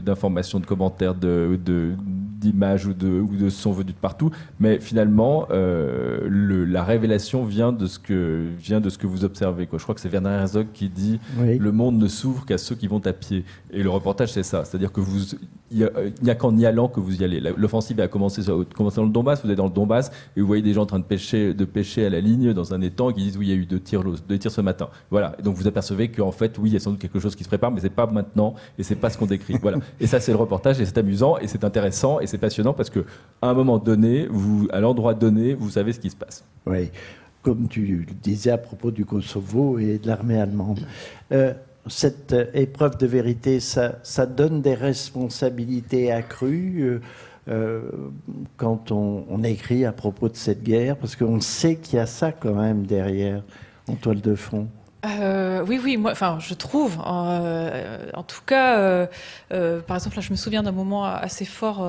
d'informations, de, commentaires, de, d'images ou de, ou de sons venus de partout. Mais finalement, euh, le, la révélation vient de ce que vient de ce que vous observez. Quoi. Je crois que c'est Werner Herzog qui dit le monde ne s'ouvre qu'à ceux qui vont à pied. Et le reportage c'est ça, c'est-à-dire que vous il n'y a, qu'en y allant que vous y allez. L'offensive a commencé, commencé dans le Donbass. Vous êtes dans le Donbass et vous voyez des gens en train de pêcher, de pêcher à la ligne dans un étang qui disent oui il y a eu deux tirs, deux tirs ce matin. Voilà. Et donc vous apercevez qu'en fait oui il y a sans doute quelque chose qui se prépare, mais c'est pas maintenant et c'est pas ce qu'on décrit. Voilà. Et ça c'est le reportage et c'est amusant et c'est intéressant et c'est passionnant parce que à un moment donné, à l'endroit donné, vous savez ce qui se passe. Oui. Comme tu le disais à propos du Kosovo et de l'armée allemande. Euh, cette épreuve de vérité, ça, donne des responsabilités accrues euh, euh, quand on, on, écrit à propos de cette guerre, parce qu'on sait qu'il y a ça quand même derrière, en toile de fond. Euh, oui, oui, moi, enfin, je trouve. Euh, en tout cas, euh, par exemple, là, je me souviens d'un moment assez fort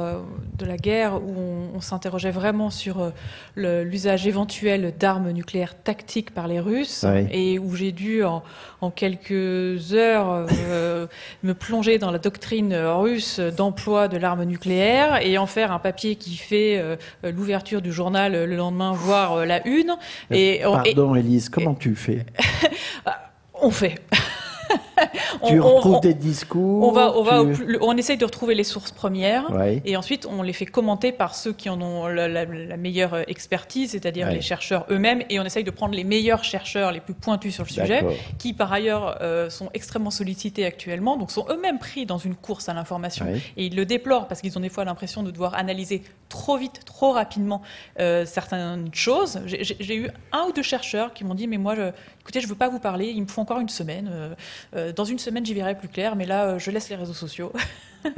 de la guerre où on, on s'interrogeait vraiment sur l'usage éventuel d'armes nucléaires tactiques par les Russes et où j'ai dû, en, en, quelques heures, me plonger dans la doctrine russe d'emploi de l'arme nucléaire et en faire un papier qui fait l'ouverture du journal le lendemain, voire la une. Et, Pardon, Elise, comment tu fais? on fait. tu retrouves des discours On, va, on, essaye de retrouver les sources premières et ensuite on les fait commenter par ceux qui en ont la, meilleure expertise, c'est-à-dire les chercheurs eux-mêmes, et on essaye de prendre les meilleurs chercheurs les plus pointus sur le sujet, qui par ailleurs euh, sont extrêmement sollicités actuellement, donc sont eux-mêmes pris dans une course à l'information et ils le déplorent parce qu'ils ont des fois l'impression de devoir analyser trop vite, trop rapidement euh, certaines choses. J'ai eu un ou deux chercheurs qui m'ont dit mais moi, je, écoutez, je veux pas vous parler, il me faut encore une semaine. Euh, dans une semaine, j'y verrai plus clair, mais là, je laisse les réseaux sociaux.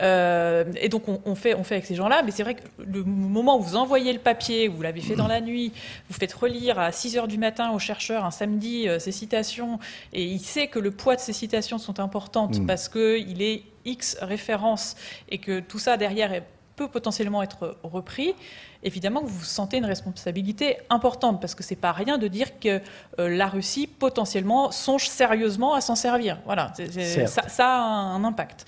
Euh, et donc on, fait, on fait avec ces gens-là, mais c'est vrai que le moment où vous envoyez le papier, vous l'avez fait dans la nuit, vous faites relire à 6 heures du matin aux chercheurs un samedi euh, ces citations, et il sait que le poids de ces citations sont importantes mm. parce qu'il est X références et que tout ça derrière peut potentiellement être repris évidemment vous sentez une responsabilité importante, parce que c'est pas rien de dire que euh, la Russie potentiellement songe sérieusement à s'en servir. Voilà, ça, a un, impact.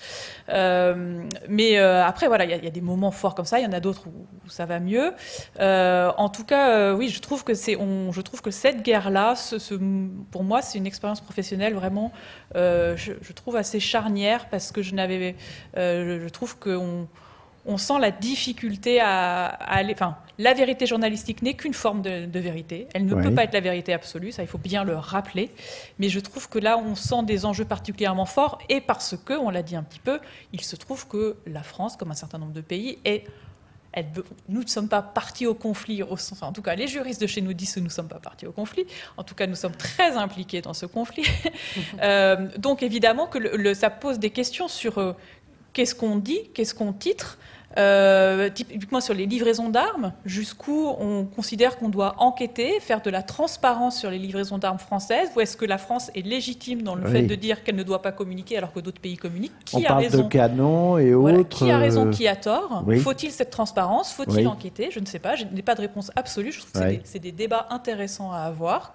Euh, mais euh, après, voilà, il y, a des moments forts comme ça, il y en a d'autres où, ça va mieux. en tout cas, oui, je trouve que c'est, je trouve que cette guerre-là, ce, pour moi, c'est une expérience professionnelle vraiment, je, je, trouve assez charnière, parce que je n'avais, je trouve qu'on on sent la difficulté à, aller. Enfin, la vérité journalistique n'est qu'une forme de, vérité. Elle ne peut pas être la vérité absolue, ça il faut bien le rappeler. Mais je trouve que là, on sent des enjeux particulièrement forts, et parce que, on l'a dit un petit peu, il se trouve que la France, comme un certain nombre de pays, est nous ne sommes pas partis au conflit, au sens, en tout cas les juristes de chez nous disent que nous ne sommes pas partis au conflit, en tout cas nous sommes très impliqués dans ce conflit. Euh, donc évidemment que ça pose des questions sur euh, qu'est-ce qu'on dit, qu'est-ce qu'on titre, euh, typiquement sur les livraisons d'armes, jusqu'où on considère qu'on doit enquêter, faire de la transparence sur les livraisons d'armes françaises, ou est-ce que la France est légitime dans le fait de dire qu'elle ne doit pas communiquer alors que d'autres pays communiquent? Qui on a parle raison? de canons et autres. qui a raison, euh, qui a tort? Faut-il cette transparence? Faut-il enquêter? Je ne sais pas, je n'ai pas de réponse absolue. Je trouve que c'est des, débats intéressants à avoir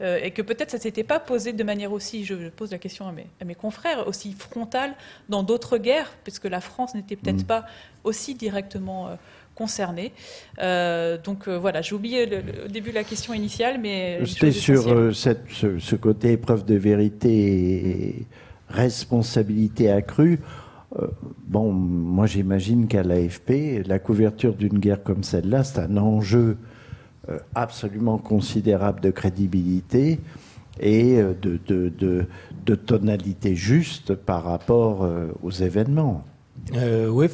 euh, et que peut-être ça ne s'était pas posé de manière aussi, je pose la question à mes, à mes confrères, aussi frontale dans d'autres guerres, puisque la France n'était peut-être mm. pas aussi directement euh, concernés. Euh, donc euh, voilà, j'ai oublié le, au début la question initiale, mais... C'était sur cette, ce, côté épreuve de vérité et responsabilité accrue. bon, moi j'imagine qu'à l'AFP, la couverture d'une guerre comme celle-là, c'est un enjeu absolument considérable de crédibilité et de, de, de, de tonalité juste par rapport aux événements. Oui,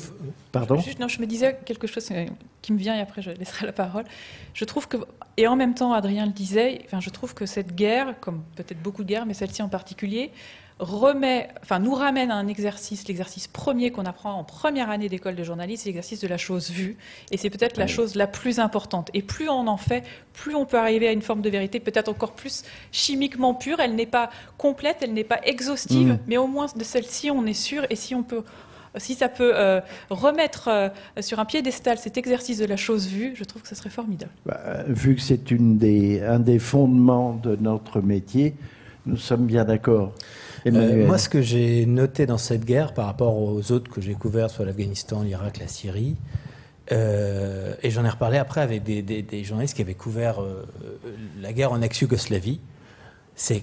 Pardon Non, je me disais quelque chose euh, qui me vient et après je laisserai la parole. Je trouve que, et en même temps, Adrien le disait, enfin, je trouve que cette guerre, comme peut-être beaucoup de guerres, mais celle-ci en particulier, remet, enfin, nous ramène à un exercice, l'exercice premier qu'on apprend en première année d'école de journalisme, c'est l'exercice de la chose vue. Et c'est peut-être la chose la plus importante. Et plus on en fait, plus on peut arriver à une forme de vérité, peut-être encore plus chimiquement pure. Elle n'est pas complète, elle n'est pas exhaustive, mm. mais au moins de celle-ci, on est sûr. Et si on peut si ça peut euh, remettre euh, sur un piédestal cet exercice de la chose vue, je trouve que ce serait formidable. Bah, vu que c'est des, un des fondements de notre métier, nous sommes bien d'accord. Euh, moi, ce que j'ai noté dans cette guerre par rapport aux autres que j'ai couverts, soit l'Afghanistan, l'Irak, la Syrie, et j'en ai reparlé après avec des, des journalistes qui avaient couvert la guerre en ex-Yougoslavie, c'est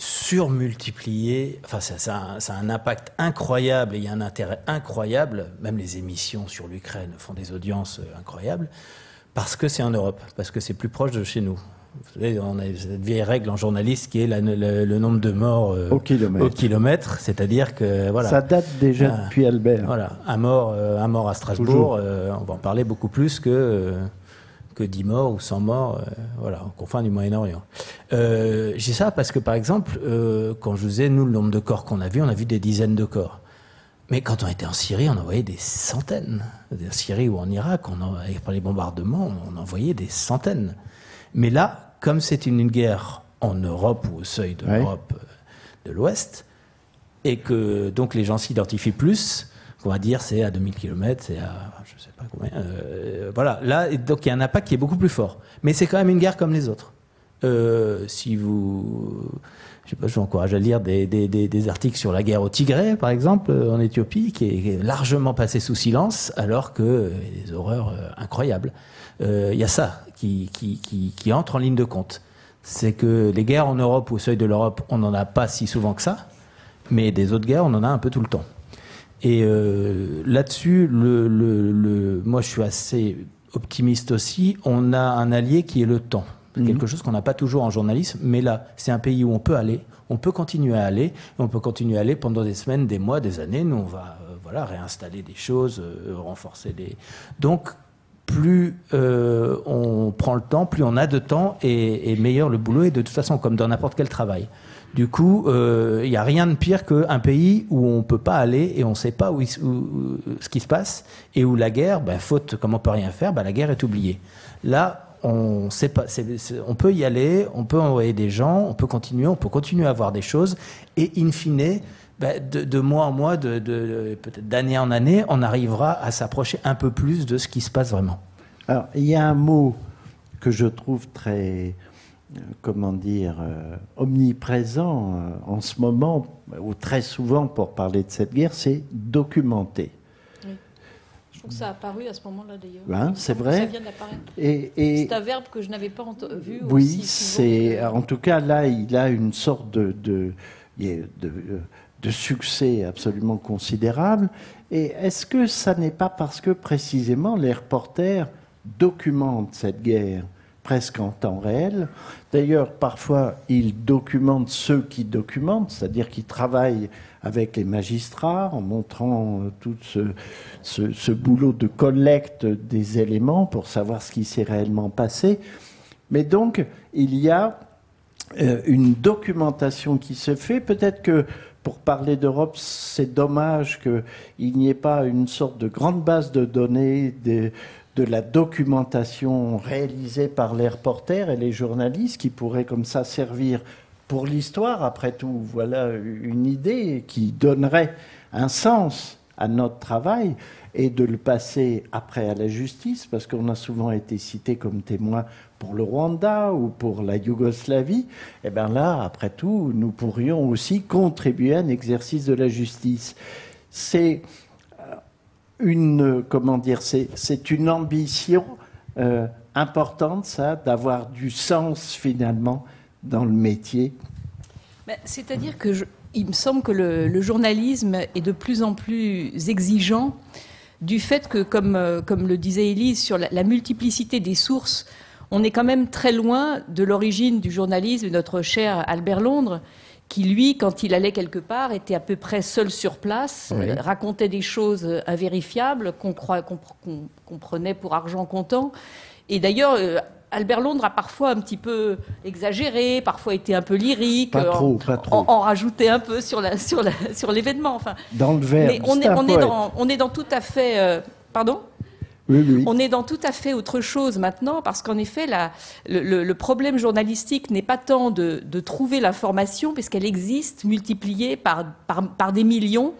surmultiplié. Enfin, ça, a un, impact incroyable et il y a un intérêt incroyable. Même les émissions sur l'Ukraine font des audiences euh, incroyables parce que c'est en Europe, parce que c'est plus proche de chez nous. Vous savez, on a cette vieille règle en journaliste qui est le, nombre de morts euh, au kilomètre. c'est-à-dire que voilà. Ça date déjà depuis Albert. Voilà, un mort, euh, un mort à Strasbourg, on va en parler beaucoup plus que que 10 morts ou 100 morts, euh, voilà, au confins du Moyen-Orient. Euh, J'ai ça parce que, par exemple, euh, quand je vous disais, nous, le nombre de corps qu'on a vu, on a vu des dizaines de corps. Mais quand on était en Syrie, on en voyait des centaines. En Syrie ou en Irak, on en, par les bombardements, on en voyait des centaines. Mais là, comme c'est une, guerre en Europe ou au seuil de l'Europe euh, de l'Ouest, et que donc les gens s'identifient plus, on va dire c'est à 2000 km, c'est à je Euh, voilà, là donc il y a un impact qui est beaucoup plus fort. Mais c'est quand même une guerre comme les autres. Euh, si vous, je sais pas, je vous encourage à lire des, articles sur la guerre au Tigré, par exemple, euh, en Éthiopie, qui est largement passé sous silence, alors que des horreurs incroyables. Il y a ça qui, qui entre en ligne de compte. C'est que les guerres en Europe, au seuil de l'Europe, on n'en a pas si souvent que ça, mais des autres guerres, on en a un peu tout le temps. Et euh, là-dessus, le, le, le, moi je suis assez optimiste aussi. On a un allié qui est le temps. Mhm. Quelque chose qu'on n'a pas toujours en journalisme, mais là, c'est un pays où on peut aller, on peut continuer à aller, on peut continuer à aller pendant des semaines, des mois, des années. Nous, on va euh, voilà, réinstaller des choses, euh, renforcer des. Donc, plus on prend le temps, plus on a de temps, et, meilleur le boulot est de toute façon, comme dans n'importe quel travail. Du coup, il n'y a rien de pire qu'un pays où on ne peut pas aller et on ne sait pas ce qui se passe, et où la guerre, ben, faute comme on peut rien faire, ben, la guerre est oubliée. Là, on peut y aller, on peut envoyer des gens, on peut continuer, on peut continuer à voir des choses, et in fine, ben, de, mois en mois, peut-être d'année en année, on arrivera à s'approcher un peu plus de ce qui se passe vraiment. Alors, il y a un mot que je trouve très, euh, comment dire, euh, omniprésent euh, en ce moment, ou très souvent pour parler de cette guerre, c'est documenter. Je trouve que ça a apparu à ce moment-là d'ailleurs. Ben, c'est vrai. Ça vient d'apparaître. Et, c'est un verbe que je n'avais pas vu. Oui, c'est en tout cas là, il a une sorte de, de, de, succès absolument considérable. Et est-ce que ça n'est pas parce que précisément les reporters documentent cette guerre? Presque en temps réel. D'ailleurs, parfois, ils documentent ceux qui documentent, c'est-à-dire qu'ils travaillent avec les magistrats en montrant euh, tout ce, boulot de collecte des éléments pour savoir ce qui s'est réellement passé. Mais donc, il y a euh, une documentation qui se fait. Peut-être que pour parler d'Europe, c'est dommage qu'il n'y ait pas une sorte de grande base de données de, de la documentation réalisée par les reporters et les journalistes qui pourraient comme ça servir pour l'histoire, après tout, voilà une idée qui donnerait un sens à notre travail et de le passer après à la justice, parce qu'on a souvent été cité comme témoin pour le Rwanda ou pour la Yougoslavie, et eh bien là, après tout, nous pourrions aussi contribuer à un exercice de la justice. C'est une, comment dire, c'est une ambition euh, importante, ça, d'avoir du sens finalement dans le métier. Ben, C'est-à-dire que il me semble que le, journalisme est de plus en plus exigeant du fait que, comme, euh, comme le disait Élise, sur la, multiplicité des sources, on est quand même très loin de l'origine du journalisme notre cher Albert Londres, qui, lui, quand il allait quelque part, était à peu près seul sur place, euh, racontait des choses invérifiables qu'on qu'on prenait pour argent comptant. Et d'ailleurs, euh, Albert Londres a parfois un petit peu exagéré, parfois été un peu lyrique, pas trop, en, trop. En, rajouter un peu sur la, sur sur l'événement. Enfin, dans le verre. Mais on est, on est dans on est dans tout à fait euh, pardon? Oui, oui. On est dans tout à fait autre chose maintenant, parce qu'en effet, la, le, problème journalistique n'est pas tant de, de trouver l'information, puisqu'elle existe multipliée par, par, par des millions.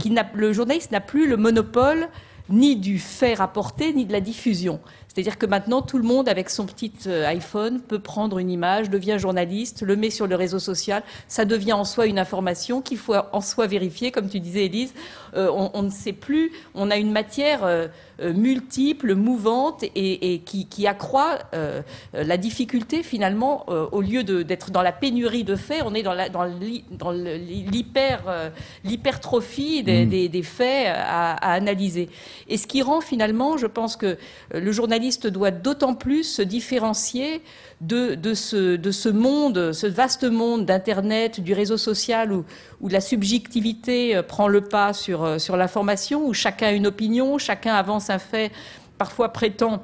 Qui le journaliste n'a plus le monopole ni du fait rapporté, ni de la diffusion. C'est-à-dire que maintenant, tout le monde, avec son petit euh, iPhone, peut prendre une image, devient journaliste, le met sur le réseau social. Ça devient en soi une information qu'il faut en soi vérifier, comme tu disais, Élise. Euh, on, ne sait plus. On a une matière euh, multiple, mouvante et, qui, accroît la difficulté, finalement, au lieu d'être dans la pénurie de faits, on est dans l'hypertrophie mmh. des, faits à, à analyser. Et ce qui rend, finalement, je pense que le journaliste doit d'autant plus se différencier de, ce, de, ce, monde, ce vaste monde d'Internet, du réseau social où, où, la subjectivité euh, prend le pas sur, euh, sur l'information, où chacun a une opinion, chacun avance un fait, parfois prétend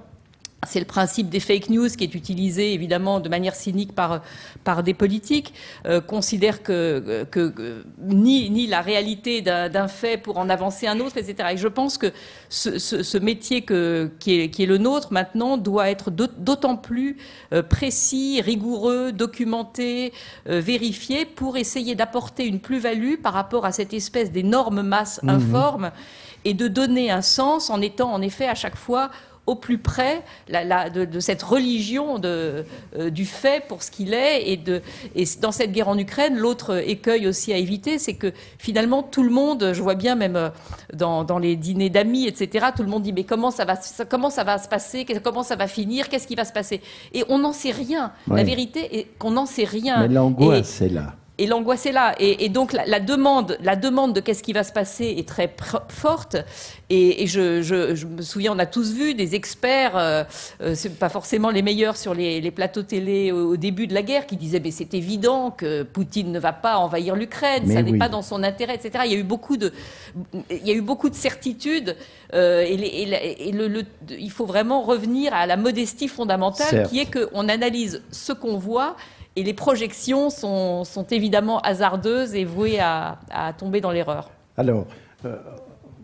c'est le principe des fake news qui est utilisé évidemment de manière cynique par, par des politiques, euh, considère que, que, ni, ni, la réalité d'un fait pour en avancer un autre, etc. Et je pense que ce, ce, métier que, qui, est, qui, est, le nôtre maintenant doit être d'autant plus euh, précis, rigoureux, documenté, euh, vérifié pour essayer d'apporter une plus-value par rapport à cette espèce d'énorme masse mmh informe et de donner un sens en étant en effet à chaque fois au plus près de, cette religion euh, du fait pour ce qu'il est. Et, dans cette guerre en Ukraine, l'autre écueil aussi à éviter, c'est que finalement tout le monde, je vois bien même euh, dans, les dîners d'amis, etc., tout le monde dit mais comment ça va, comment ça va se passer, comment ça va finir, qu'est-ce qui va se passer? Et on n'en sait rien. La vérité est qu'on n'en sait rien. Mais l'angoisse, c'est là. Et l'angoisse est là. Et, donc la, demande, la demande de qu'est-ce qui va se passer est très forte. Et, je, me souviens, on a tous vu des experts, euh, euh, pas forcément les meilleurs sur les, plateaux télé au, début de la guerre, qui disaient mais c'est évident que Poutine ne va pas envahir l'Ukraine, ça n'est pas dans son intérêt, etc. Il y a eu beaucoup de, il y a eu beaucoup de certitudes. Euh, et, le, il faut vraiment revenir à la modestie fondamentale, qui est qu'on analyse ce qu'on voit et les projections sont, évidemment hasardeuses et vouées à, tomber dans l'erreur. Alors, euh,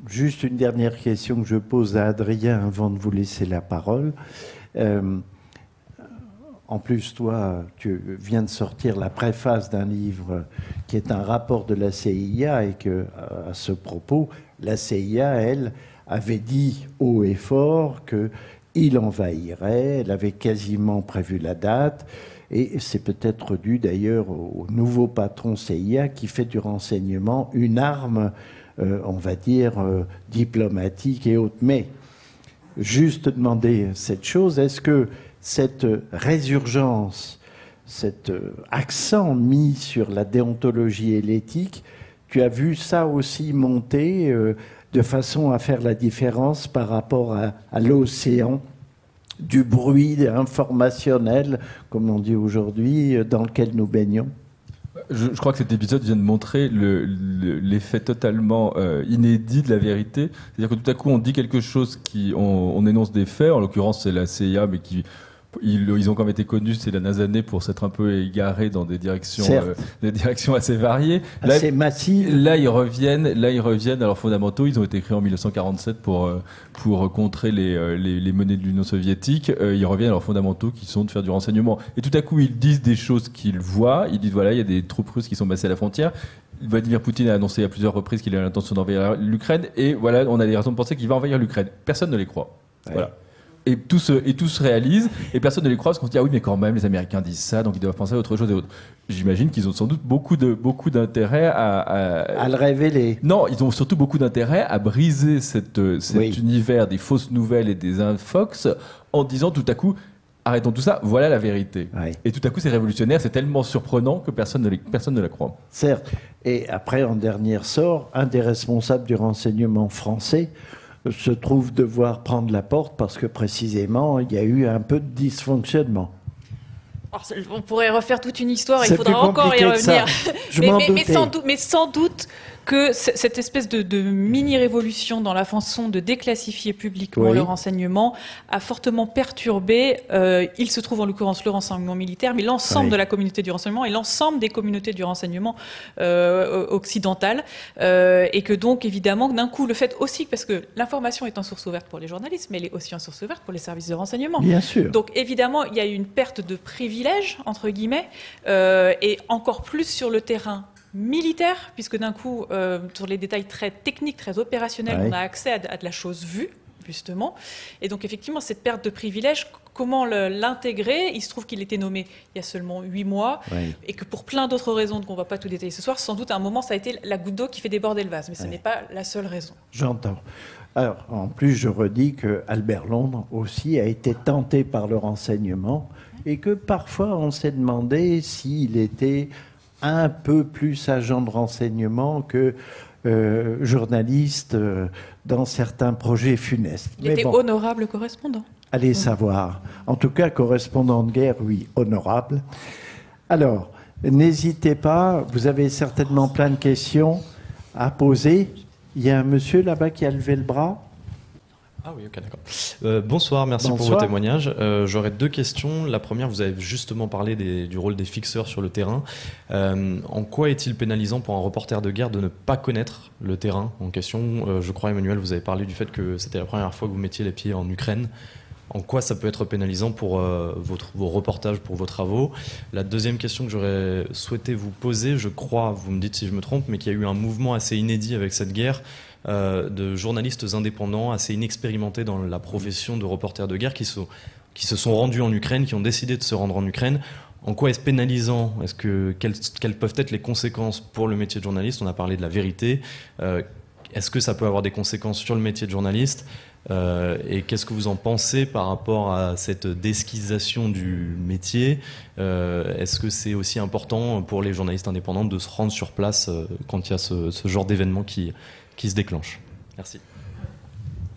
juste une dernière question que je pose à Adrien avant de vous laisser la parole. Euh, en plus, toi, tu viens de sortir la préface d'un livre qui est un rapport de la CIA et que, à ce propos, la CIA, elle, avait dit haut et fort qu'il envahirait. Elle avait quasiment prévu la date. Et c'est peut-être dû d'ailleurs au nouveau patron CIA qui fait du renseignement une arme, euh, on va dire, euh, diplomatique et autre. Mais juste demander cette chose, est-ce que cette résurgence, cet euh, accent mis sur la déontologie et l'éthique, tu as vu ça aussi monter de façon à faire la différence par rapport à, l'océan? Du bruit informationnel, comme on dit aujourd'hui, dans lequel nous baignons je, crois que cet épisode vient de montrer l'effet totalement euh, inédit de la vérité. C'est-à-dire que tout à coup, on dit quelque chose, qui, on, on énonce des faits, en l'occurrence c'est la CIA, mais qui ils, ont quand même été connus ces dernières années pour s'être un peu égarés dans des directions, euh, des directions assez variées. Là, assez massives. Là, ils reviennent, là, ils reviennent à leurs fondamentaux. Ils ont été créés en 1947 pour, euh, pour contrer les, euh, les, les monnaies de l'Union soviétique. ils reviennent à leurs fondamentaux qui sont de faire du renseignement. Et tout à coup, ils disent des choses qu'ils voient. Ils disent voilà, il y a des troupes russes qui sont passées à la frontière. Vladimir Poutine a annoncé à plusieurs reprises qu'il a l'intention d'envahir l'Ukraine. Et voilà, on a des raisons de penser qu'il va envahir l'Ukraine. Personne ne les croit. Voilà et tout, se, et tout se réalise, et personne ne les croit parce qu'on se dit, ah oui, mais quand même, les Américains disent ça, donc ils doivent penser à autre chose et autre. J'imagine qu'ils ont sans doute beaucoup de beaucoup d'intérêt à, à, le révéler. Non, ils ont surtout beaucoup d'intérêt à briser cette, cet univers des fausses nouvelles et des infox en disant tout à coup, arrêtons tout ça, voilà la vérité. Et tout à coup, c'est révolutionnaire, c'est tellement surprenant que personne ne, personne ne la croit. Certes. Et après, en dernier sort, un des responsables du renseignement français se trouve devoir prendre la porte parce que précisément il y a eu un peu de dysfonctionnement. on pourrait refaire toute une histoire, il faudra encore y revenir. mais, sans doute, que cette espèce de, mini-révolution dans la façon de déclassifier publiquement le renseignement a fortement perturbé, euh, il se trouve en l'occurrence le renseignement militaire, mais l'ensemble de la communauté du renseignement et l'ensemble des communautés du renseignement euh, occidental. Euh, et que donc, évidemment, d'un coup, le fait aussi, parce que l'information est en source ouverte pour les journalistes, mais elle est aussi en source ouverte pour les services de renseignement. Bien sûr. Donc, évidemment, il y a eu une perte de privilèges, entre guillemets, et encore plus sur le terrain militaire, puisque d'un coup, euh, sur les détails très techniques, très opérationnels, on a accès à, de la chose vue, justement. Et donc, effectivement, cette perte de privilèges, comment l'intégrer? Il se trouve qu'il était nommé il y a seulement huit mois, et que pour plein d'autres raisons qu'on ne va pas tout détailler ce soir, sans doute à un moment, ça a été la goutte d'eau qui fait déborder le vase, mais ce n'est pas la seule raison. J'entends. Alors, en plus, je redis que Albert Londres aussi a été tenté par le renseignement et que parfois on s'est demandé s'il était un peu plus agent de renseignement que euh, journaliste euh, dans certains projets funestes. Il était honorable correspondant. Allez savoir. En tout cas, correspondant de guerre, oui, honorable. Alors, n'hésitez pas, vous avez certainement plein de questions à poser. Il y a un monsieur là-bas qui a levé le bras. Ah oui, ok, d'accord. Euh, bonsoir, merci pour vos témoignages. Euh, j'aurais deux questions. La première, vous avez justement parlé du rôle des fixeurs sur le terrain. Euh, en quoi est-il pénalisant pour un reporter de guerre de ne pas connaître le terrain en question? Je crois, Emmanuel, vous avez parlé du fait que c'était la première fois que vous mettiez les pieds en Ukraine. En quoi ça peut être pénalisant pour votre, vos reportages, pour vos travaux? La deuxième question que j'aurais souhaité vous poser, je crois, vous me dites si je me trompe, mais qu'il y a eu un mouvement assez inédit avec cette guerre euh, de journalistes indépendants assez inexpérimentés dans la profession de reporter de guerre qui, se sont rendus en Ukraine, qui ont décidé de se rendre en Ukraine. En quoi est-ce pénalisant? Est-ce que quelles, peuvent être les conséquences pour le métier de journaliste? On a parlé de la vérité. Euh, est-ce que ça peut avoir des conséquences sur le métier de journaliste? Et qu'est-ce que vous en pensez par rapport à cette désquisation du métier? Est-ce que c'est aussi important pour les journalistes indépendants de se rendre sur place quand il y a ce, ce genre d'événement qui, qui se déclenche Merci.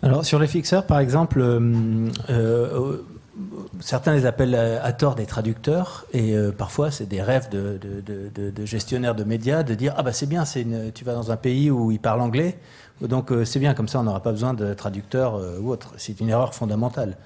Alors sur les fixeurs, par exemple, euh, euh, certains les appellent à tort des traducteurs, et euh, parfois c'est des rêves de, gestionnaires de médias de dire ah bah c'est bien, c'est tu vas dans un pays où ils parlent anglais, donc c'est bien comme ça, on n'aura pas besoin de traducteurs ou autre. C'est une erreur fondamentale.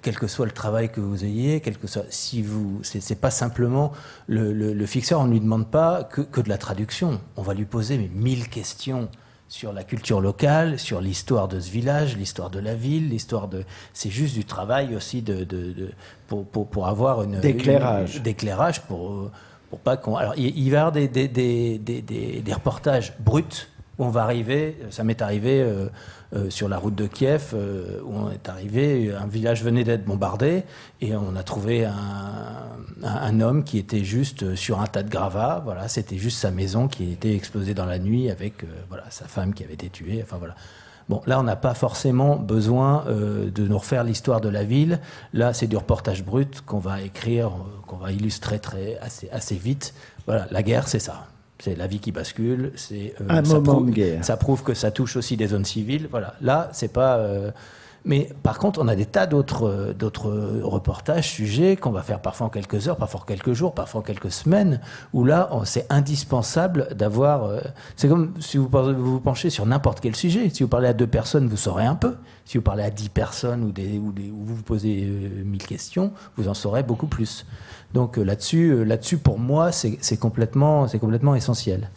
quel que soit le travail que vous ayez, quel que soit, si vous, c'est pas simplement le, fixeur, on ne lui demande pas que, que, de la traduction. On va lui poser mais, mille questions sur la culture locale, sur l'histoire de ce village, l'histoire de la ville, l'histoire de. C'est juste du travail aussi de, de, pour, pour, pour, avoir une d'éclairage, d'éclairage pour pour pas qu'on. Alors il, il va y avoir des des, des, des, des, reportages bruts on va arriver. Ça m'est arrivé. Euh, euh, sur la route de Kiev, euh, où on est arrivé, un village venait d'être bombardé, et on a trouvé un, homme qui était juste sur un tas de gravats. Voilà, c'était juste sa maison qui était explosée dans la nuit avec voilà sa femme qui avait été tuée. Enfin voilà. Bon, là, on n'a pas forcément besoin de nous refaire l'histoire de la ville. Là, c'est du reportage brut qu'on va écrire, qu'on va illustrer très assez, assez vite. Voilà, la guerre, c'est ça. C'est la vie qui bascule. C'est euh, un moment de guerre. Ça prouve que ça touche aussi des zones civiles. Voilà. Là, c'est pas. Euh, mais par contre, on a des tas d'autres euh, d'autres reportages, sujets qu'on va faire parfois en quelques heures, parfois en quelques jours, parfois en quelques semaines, où là, c'est indispensable d'avoir. c'est comme si vous vous penchez sur n'importe quel sujet. Si vous parlez à deux personnes, vous saurez un peu. Si vous parlez à dix personnes ou, des, ou, des, ou vous vous posez mille questions, vous en saurez beaucoup plus. Donc euh, là-dessus, euh, là-dessus pour moi, c'est complètement, c'est complètement essentiel.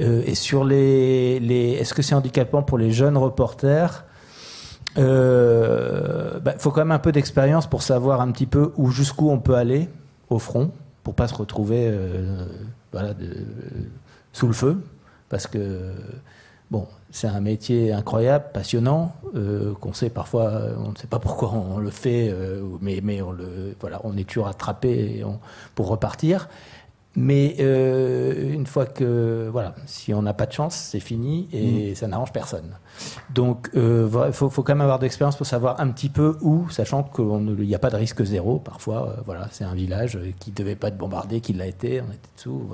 Euh, et sur les, les est-ce que c'est handicapant pour les jeunes reporters? Il bah, faut quand même un peu d'expérience pour savoir un petit peu où jusqu'où on peut aller au front, pour pas se retrouver voilà, sous le feu, parce que bon, c'est un métier incroyable, passionnant, euh, qu'on sait parfois, on ne sait pas pourquoi on le fait, euh, mais, mais on, le, voilà, on est toujours attrapé pour repartir. Mais euh, une fois que, voilà, si on n'a pas de chance, c'est fini et mm. ça n'arrange personne. Donc, euh, il faut, faut, quand même avoir d'expérience pour savoir un petit peu où, sachant qu'il n'y a pas de risque zéro. Parfois, euh, voilà, c'est un village qui ne devait pas être bombardé, qui l'a été, on était dessous.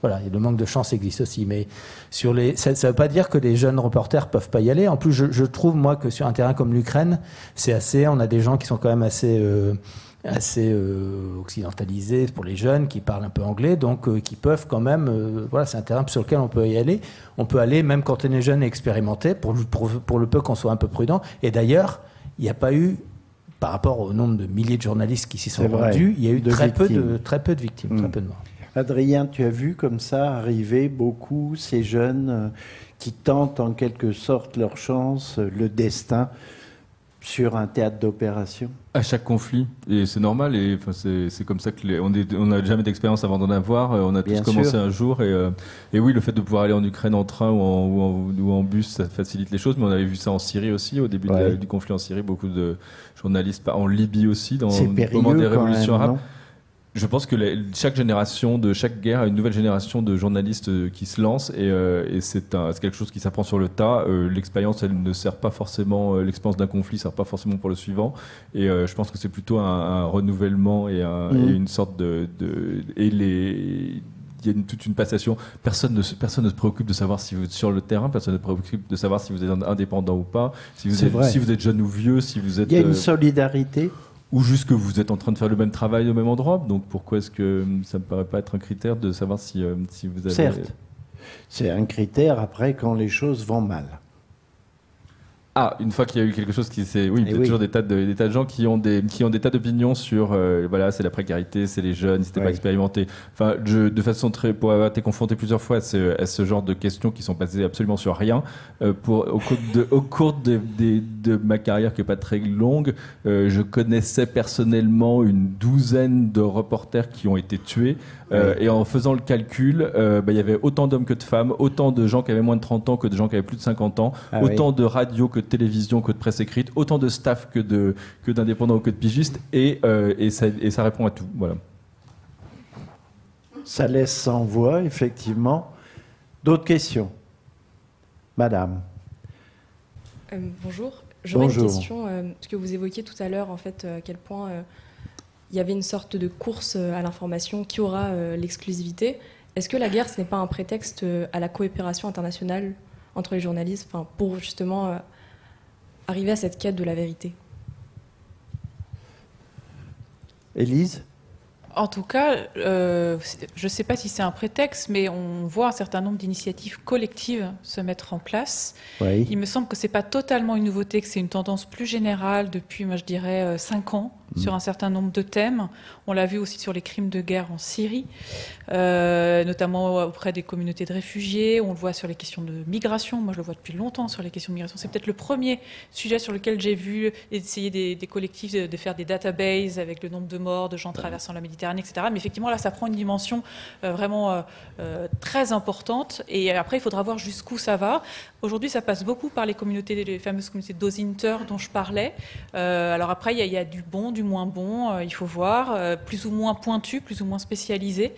Voilà, et le manque de chance existe aussi. Mais sur les, ça ne veut pas dire que les jeunes reporters peuvent pas y aller. En plus, je, je trouve, moi, que sur un terrain comme l'Ukraine, c'est assez, on a des gens qui sont quand même assez assez euh, occidentalisé pour les jeunes qui parlent un peu anglais, donc euh, qui peuvent quand même, euh, voilà, c'est un terrain sur lequel on peut y aller. On peut aller même quand on est jeune et expérimenté, pour, pour, le peu qu'on soit un peu prudent. Et d'ailleurs, il n'y a pas eu, par rapport au nombre de milliers de journalistes qui s'y sont rendus, il y a eu très peu, de, très peu de victimes, très hmm. peu de morts. Adrien, tu as vu comme ça arriver beaucoup ces jeunes qui tentent en quelque sorte leur chance, le destin sur un théâtre d'opération? À chaque conflit, et c'est normal, et enfin, c'est comme ça que les, on n'a jamais d'expérience avant d'en avoir, euh, on a tous commencé un jour, et, euh, et, oui, le fait de pouvoir aller en Ukraine en train ou en, ou en, bus, ça facilite les choses, mais on avait vu ça en Syrie aussi, au début du conflit en Syrie, beaucoup de journalistes, en Libye aussi, dans le moment des révolutions arabes. Je pense que chaque génération de chaque guerre a une nouvelle génération de journalistes euh, qui se lancent et, euh, c'est quelque chose qui s'apprend sur le tas. Euh, l'expérience, elle ne sert pas forcément, l'expérience d'un conflit ne sert pas forcément pour le suivant. Et je pense que c'est plutôt un, renouvellement et, mmh. une sorte de, et les il y a une, toute une passation. Personne ne, personne ne se préoccupe de savoir si vous êtes sur le terrain, personne ne se préoccupe de savoir si vous êtes indépendant ou pas, si vous, êtes, si vous êtes jeune ou vieux, si vous êtes. Il y a une solidarité ou juste que vous êtes en train de faire le même travail au même endroit. Donc pourquoi est-ce que ça ne paraît pas être un critère de savoir si, euh, si vous avez... Certes, c'est un critère après quand les choses vont mal. Ah, une fois qu'il y a eu quelque chose qui s'est, oui, il y a toujours des tas de des tas de gens qui ont des qui ont des tas d'opinions sur euh, voilà, c'est la précarité, c'est les jeunes, c'était pas expérimenté. Enfin, je, de façon très pour avoir été confronté plusieurs fois à ce, à ce genre de questions qui sont basées absolument sur rien. Euh, pour au cours de au cours de, de, de, ma carrière qui est pas très longue, euh, je connaissais personnellement une douzaine de reporters qui ont été tués euh, et en faisant le calcul, euh, bah, il y avait autant d'hommes que de femmes, autant de gens qui avaient moins de 30 ans que de gens qui avaient plus de 50 ans, ah autant de radio que de télévision que de presse écrite, autant de staff que de que d'indépendants ou que de pigistes, et, euh, et, ça, et ça répond à tout. Voilà. Ça laisse sans voix, effectivement. D'autres questions Madame. bonjour. J'aurais une question, ce que vous évoquiez tout à l'heure, en fait, à quel point il y avait une sorte de course à l'information qui aura l'exclusivité. Est-ce que la guerre, ce n'est pas un prétexte à la coopération internationale entre les journalistes, pour justement arriver à cette quête de la vérité. Élise en tout cas, euh, je ne sais pas si c'est un prétexte, mais on voit un certain nombre d'initiatives collectives se mettre en place. Il me semble que ce n'est pas totalement une nouveauté, que c'est une tendance plus générale depuis, moi je dirais, euh, cinq ans mm. sur un certain nombre de thèmes. On l'a vu aussi sur les crimes de guerre en Syrie, euh, notamment auprès des communautés de réfugiés. On le voit sur les questions de migration. Moi, je le vois depuis longtemps sur les questions de migration. C'est peut-être le premier sujet sur lequel j'ai vu essayer des, des collectifs de, de, faire des databases avec le nombre de morts, de gens traversant la Méditerranée, etc. Mais effectivement, là, ça prend une dimension euh, vraiment euh, très importante. Et après, il faudra voir jusqu'où ça va. Aujourd'hui, ça passe beaucoup par les communautés, les fameuses communautés d'Ozinter dont je parlais. alors après, il y, a, il y, a du bon, du moins bon. il faut voir plus ou moins pointu, plus ou moins spécialisé.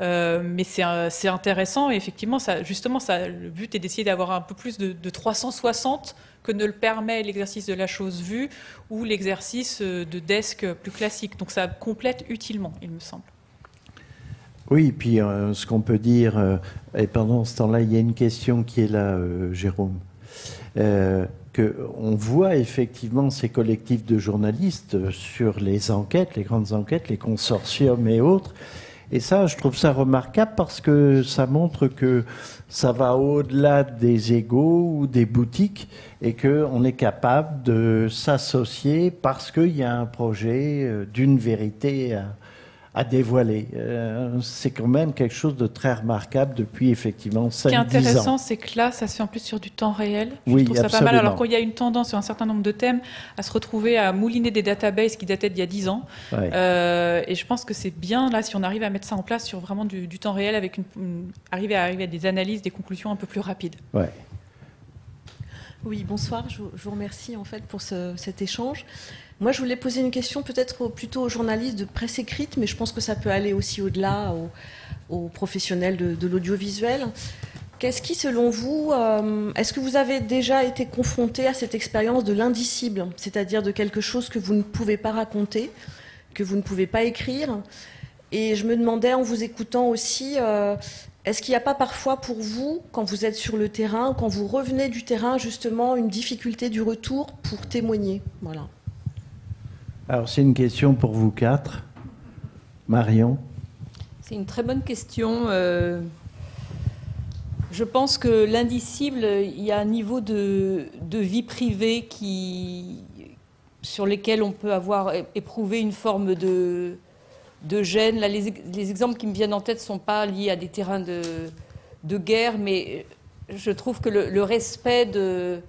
Euh, mais c'est intéressant et effectivement, justement, le but est d'essayer d'avoir un peu plus de, 360 que ne le permet l'exercice de la chose vue ou l'exercice euh, de desk plus classique. Donc ça complète utilement, il me semble. Oui, puis euh, ce qu'on peut dire, et pendant ce temps-là, il y a une question qui est là, Jérôme qu'on voit effectivement ces collectifs de journalistes sur les enquêtes, les grandes enquêtes, les consortiums et autres. Et ça, je trouve ça remarquable parce que ça montre que ça va au-delà des égaux ou des boutiques et qu'on est capable de s'associer parce qu'il y a un projet euh, d'une vérité dévoiler. Euh, c'est quand même quelque chose de très remarquable depuis effectivement 5 ans. Ce qui est intéressant, c'est que là, ça se fait en plus sur du temps réel. Je oui, trouve ça pas mal. Alors qu'il y a une tendance sur un certain nombre de thèmes à se retrouver à mouliner des databases qui dataient d'il y a 10 ans. Euh, et je pense que c'est bien là si on arrive à mettre ça en place sur vraiment du, temps réel avec une, arriver à arriver à des analyses, des conclusions un peu plus rapides. Ouais. Oui, bonsoir. Je vous remercie en fait pour cet échange. Moi, je voulais poser une question peut-être plutôt aux journalistes de presse écrite, mais je pense que ça peut aller aussi au-delà aux, professionnels de, l'audiovisuel. Qu'est-ce qui, selon vous, euh, est-ce que vous avez déjà été confronté à cette expérience de l'indicible, c'est-à-dire de quelque chose que vous ne pouvez pas raconter, que vous ne pouvez pas écrire? Et je me demandais, en vous écoutant aussi, euh, est-ce qu'il n'y a pas parfois pour vous, quand vous êtes sur le terrain, quand vous revenez du terrain, justement, une difficulté du retour pour témoigner? Voilà. Alors c'est une question pour vous quatre. Marion C'est une très bonne question. Euh, je pense que l'indicible, il y a un niveau de, vie privée qui, sur lesquels on peut avoir éprouvé une forme de, gêne. Là, les, exemples qui me viennent en tête ne sont pas liés à des terrains de, guerre, mais je trouve que le, respect de,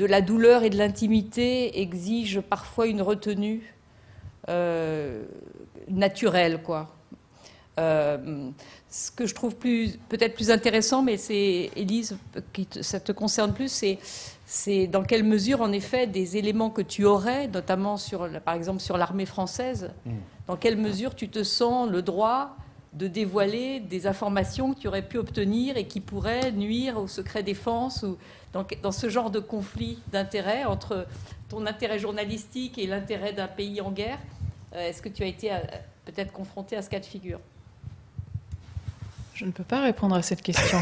la douleur et de l'intimité exige parfois une retenue euh, naturel, quoi. Euh, ce que je trouve plus, peut-être plus intéressant, mais c'est, Élise, qui ça te concerne plus, c'est, c'est dans quelle mesure, en effet, des éléments que tu aurais, notamment sur, par exemple sur l'armée française, mm. dans quelle mesure tu te sens le droit de dévoiler des informations que tu aurais pu obtenir et qui pourraient nuire au secret défense ou dans, dans ce genre de conflit d'intérêts entre ton intérêt journalistique et l'intérêt d'un pays en guerre? Euh, est-ce que tu as été euh, peut-être confronté à ce cas de figure? Je ne peux pas répondre à cette question.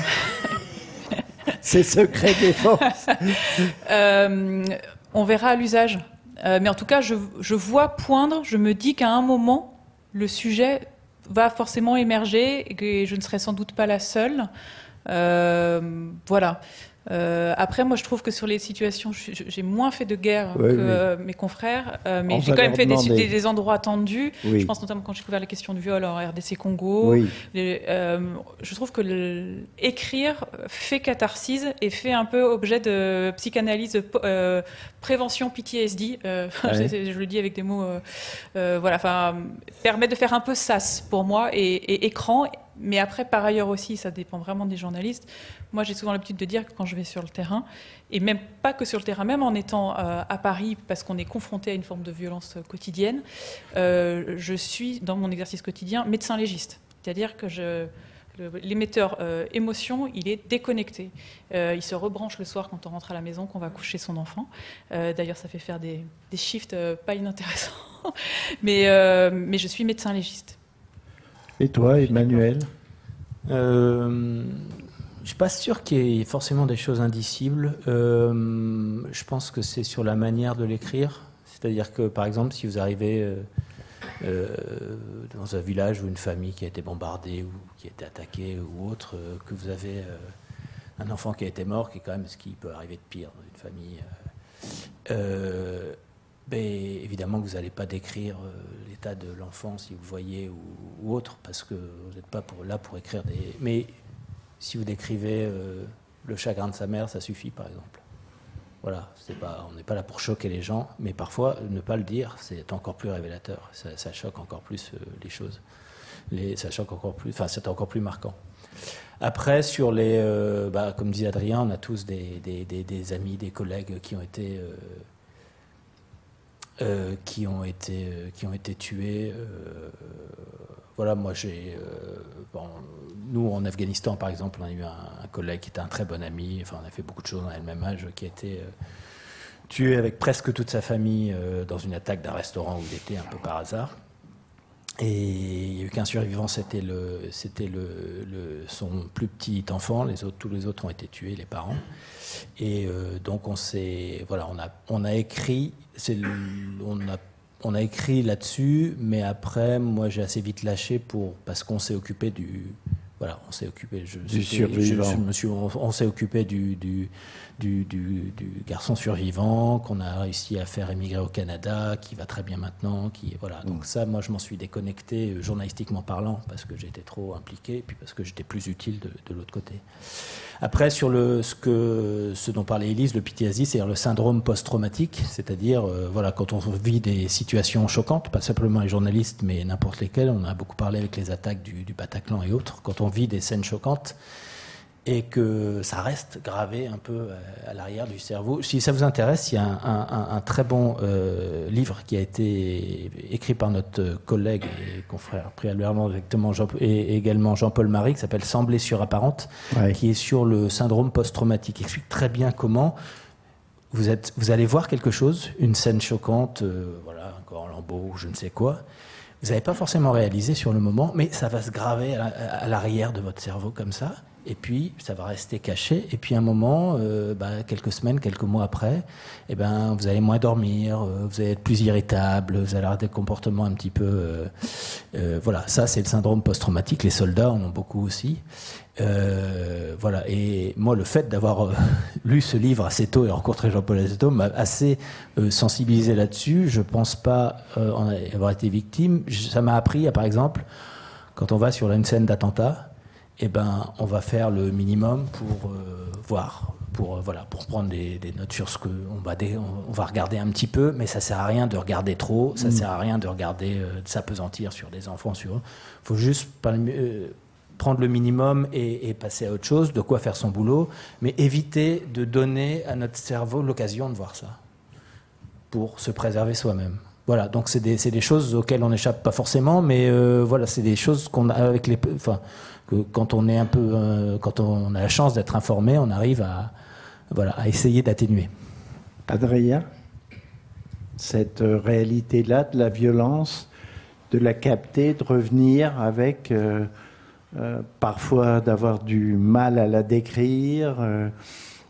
C'est secret défense. euh, on verra à l'usage. Euh, mais en tout cas, je, je, vois poindre, je me dis qu'à un moment, le sujet va forcément émerger et que je ne serai sans doute pas la seule. voilà. Euh, après, moi, je trouve que sur les situations, j'ai moins fait de guerre que mes confrères, euh, mais j'ai quand même fait des, endroits tendus. Je pense notamment quand j'ai couvert la question du viol en RDC Congo. Euh, je trouve que écrire fait catharsis et fait un peu objet de psychanalyse, prévention PTSD. je, le dis avec des mots, voilà, enfin, permet de faire un peu sas pour moi et, et écran. Mais après, par ailleurs aussi, ça dépend vraiment des journalistes. Moi, j'ai souvent l'habitude de dire que quand je vais sur le terrain, et même pas que sur le terrain, même en étant euh, à Paris, parce qu'on est confronté à une forme de violence quotidienne, euh, je suis, dans mon exercice quotidien, médecin légiste. C'est-à-dire que l'émetteur euh, émotion, il est déconnecté. Euh, il se rebranche le soir quand on rentre à la maison, qu'on va coucher son enfant. Euh, d'ailleurs, ça fait faire des, shifts pas inintéressants. mais je suis médecin légiste. Et toi, Emmanuel Je ne suis pas sûr qu'il y ait forcément des choses indicibles. je pense que c'est sur la manière de l'écrire. C'est-à-dire que, par exemple, si vous arrivez euh, dans un village ou une famille qui a été bombardée ou qui a été attaquée ou autre, euh, que vous avez euh, un enfant qui a été mort, qui est quand même ce qui peut arriver de pire dans une famille. Ben, évidemment que vous n'allez pas décrire l'état de l'enfant si vous voyez ou, autre, parce que vous n'êtes pas là pour écrire des. Mais si vous décrivez le chagrin de sa mère, ça suffit, par exemple. Voilà, pas, on n'est pas là pour choquer les gens, mais parfois ne pas le dire, c'est encore plus révélateur. Ça, choque encore plus euh, les choses. Ça choque encore plus, enfin c'est encore plus marquant. Après, sur les, euh, bah, comme dit Adrien, on a tous des, amis, des collègues qui ont été, euh, qui ont été, qui ont été tués. voilà, moi j'ai, bon, nous, en Afghanistan, par exemple, on a eu un, collègue qui était un très bon ami. Enfin, on a fait beaucoup de choses, on le même âge, qui a été euh, tué avec presque toute sa famille euh, dans une attaque d'un restaurant où il était un peu par hasard. Et il n'y a eu qu'un survivant, c'était le, c'était le, son plus petit enfant. Les autres, tous les autres ont été tués, les parents. Et euh, donc on s'est, voilà, on a, on a écrit, on a on a écrit là-dessus, mais après, moi, j'ai assez vite lâché pour parce qu'on s'est occupé du, voilà, on s'est occupé. Je, du survivant. on, s'est occupé du, du, du, garçon survivant qu'on a réussi à faire émigrer au Canada, qui va très bien maintenant. Qui, voilà. Donc, mm. ça, moi, je m'en suis déconnecté euh, journalistiquement parlant parce que j'étais trop impliqué puis parce que j'étais plus utile de, de l'autre côté. Après, sur le, ce, que, ce dont parlait Elise, le PTSD, c'est-à-dire le syndrome post-traumatique, c'est-à-dire euh, voilà, quand on vit des situations choquantes, pas simplement les journalistes, mais n'importe lesquelles, on a beaucoup parlé avec les attaques du, du Bataclan et autres, quand on vit des scènes choquantes, et que ça reste gravé un peu euh, à l'arrière du cerveau. Si ça vous intéresse, il y a un, très bon euh, livre qui a été écrit par notre collègue et confrère préalablement directement Jean, et également Jean-Paul Marie, qui s'appelle Sans blessure apparente, qui est sur le syndrome post-traumatique. Il explique très bien comment vous, êtes, vous allez voir quelque chose, une scène choquante, euh, voilà, un corps en lambeau, je ne sais quoi. Vous n'avez pas forcément réalisé sur le moment, mais ça va se graver à l'arrière de votre cerveau comme ça et puis ça va rester caché. Et puis à un moment, euh, bah, quelques semaines, quelques mois après, eh ben, vous allez moins dormir, euh, vous allez être plus irritable, vous allez avoir des comportements un petit peu... Euh, voilà, ça c'est le syndrome post-traumatique, les soldats en ont beaucoup aussi. Voilà, et moi le fait d'avoir lu ce livre assez tôt et rencontré Jean-Paul assez m'a assez sensibilisé là-dessus. Je pense pas avoir été victime. Ça m'a appris, par exemple, quand on va sur une scène d'attentat, eh ben, on va faire le minimum pour euh, voir, pour, euh, voilà, pour prendre des, notes sur ce que on va, on, va regarder un petit peu, mais ça sert à rien de regarder trop, ça mm. sert à rien de regarder, euh, de s'apesantir sur des enfants. Il faut juste prendre le minimum et, et, passer à autre chose, de quoi faire son boulot, mais éviter de donner à notre cerveau l'occasion de voir ça, pour se préserver soi-même. Voilà, donc c'est des, des, choses auxquelles on n'échappe pas forcément, mais voilà, c'est des choses qu'on a avec les, enfin, quand on est un peu, euh, quand on a la chance d'être informé, on arrive à, voilà, à essayer d'atténuer. Adrien, cette réalité-là de la violence, de la capter, de revenir avec, euh, euh, parfois d'avoir du mal à la décrire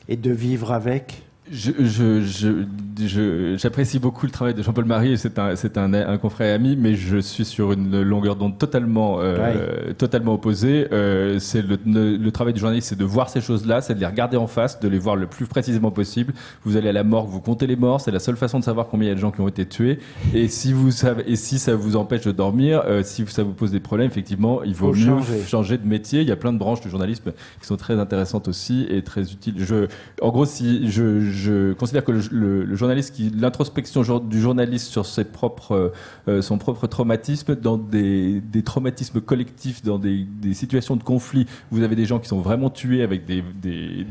et de vivre avec? J'apprécie je, beaucoup le travail de Jean-Paul Marie, c'est un, un, un, confrère et ami, mais je suis sur une longueur d'onde totalement, euh, totalement opposée. Euh, c'est le, le, travail du journaliste, c'est de voir ces choses-là, c'est de les regarder en face, de les voir le plus précisément possible. Vous allez à la morgue, vous comptez les morts, c'est la seule façon de savoir combien il y a de gens qui ont été tués. Et si, vous savez, et si ça vous empêche de dormir, euh, si ça vous pose des problèmes, effectivement, il vaut mieux changer. de métier. Il y a plein de branches du journalisme qui sont très intéressantes aussi et très utiles. Je, en gros, si je je considère que le, journaliste, qui l'introspection du journaliste sur ses propres, euh, son propre traumatisme, dans des, des traumatismes collectifs, dans des, des, situations de conflit, vous avez des gens qui sont vraiment tués avec des, des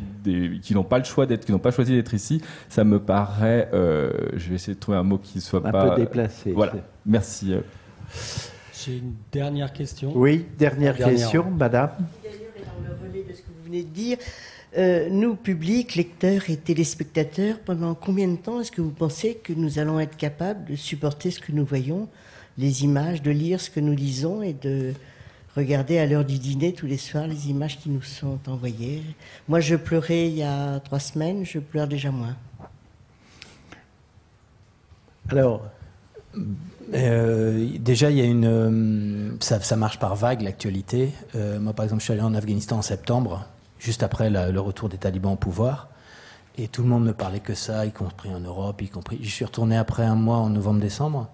qui n'ont pas le choix d'être, qui n'ont pas choisi d'être ici. Ça me paraît, euh, je vais essayer de trouver un mot qui soit un pas peu déplacé. Voilà. Merci. J'ai une dernière question. Oui, dernière, question, madame. Il y venez de dire. Euh, nous, public, lecteurs et téléspectateurs, pendant combien de temps est-ce que vous pensez que nous allons être capables de supporter ce que nous voyons, les images, de lire ce que nous lisons et de regarder à l'heure du dîner tous les soirs les images qui nous sont envoyées? Moi, je pleurais il y a trois semaines, je pleure déjà moins. Alors, euh, déjà, il y a une, euh, ça, marche par vague l'actualité. moi, par exemple, je suis allé en Afghanistan en septembre juste après le retour des talibans au pouvoir. Et tout le monde ne parlait que ça, y compris en Europe, y compris. Je suis retourné après un mois en novembre-décembre.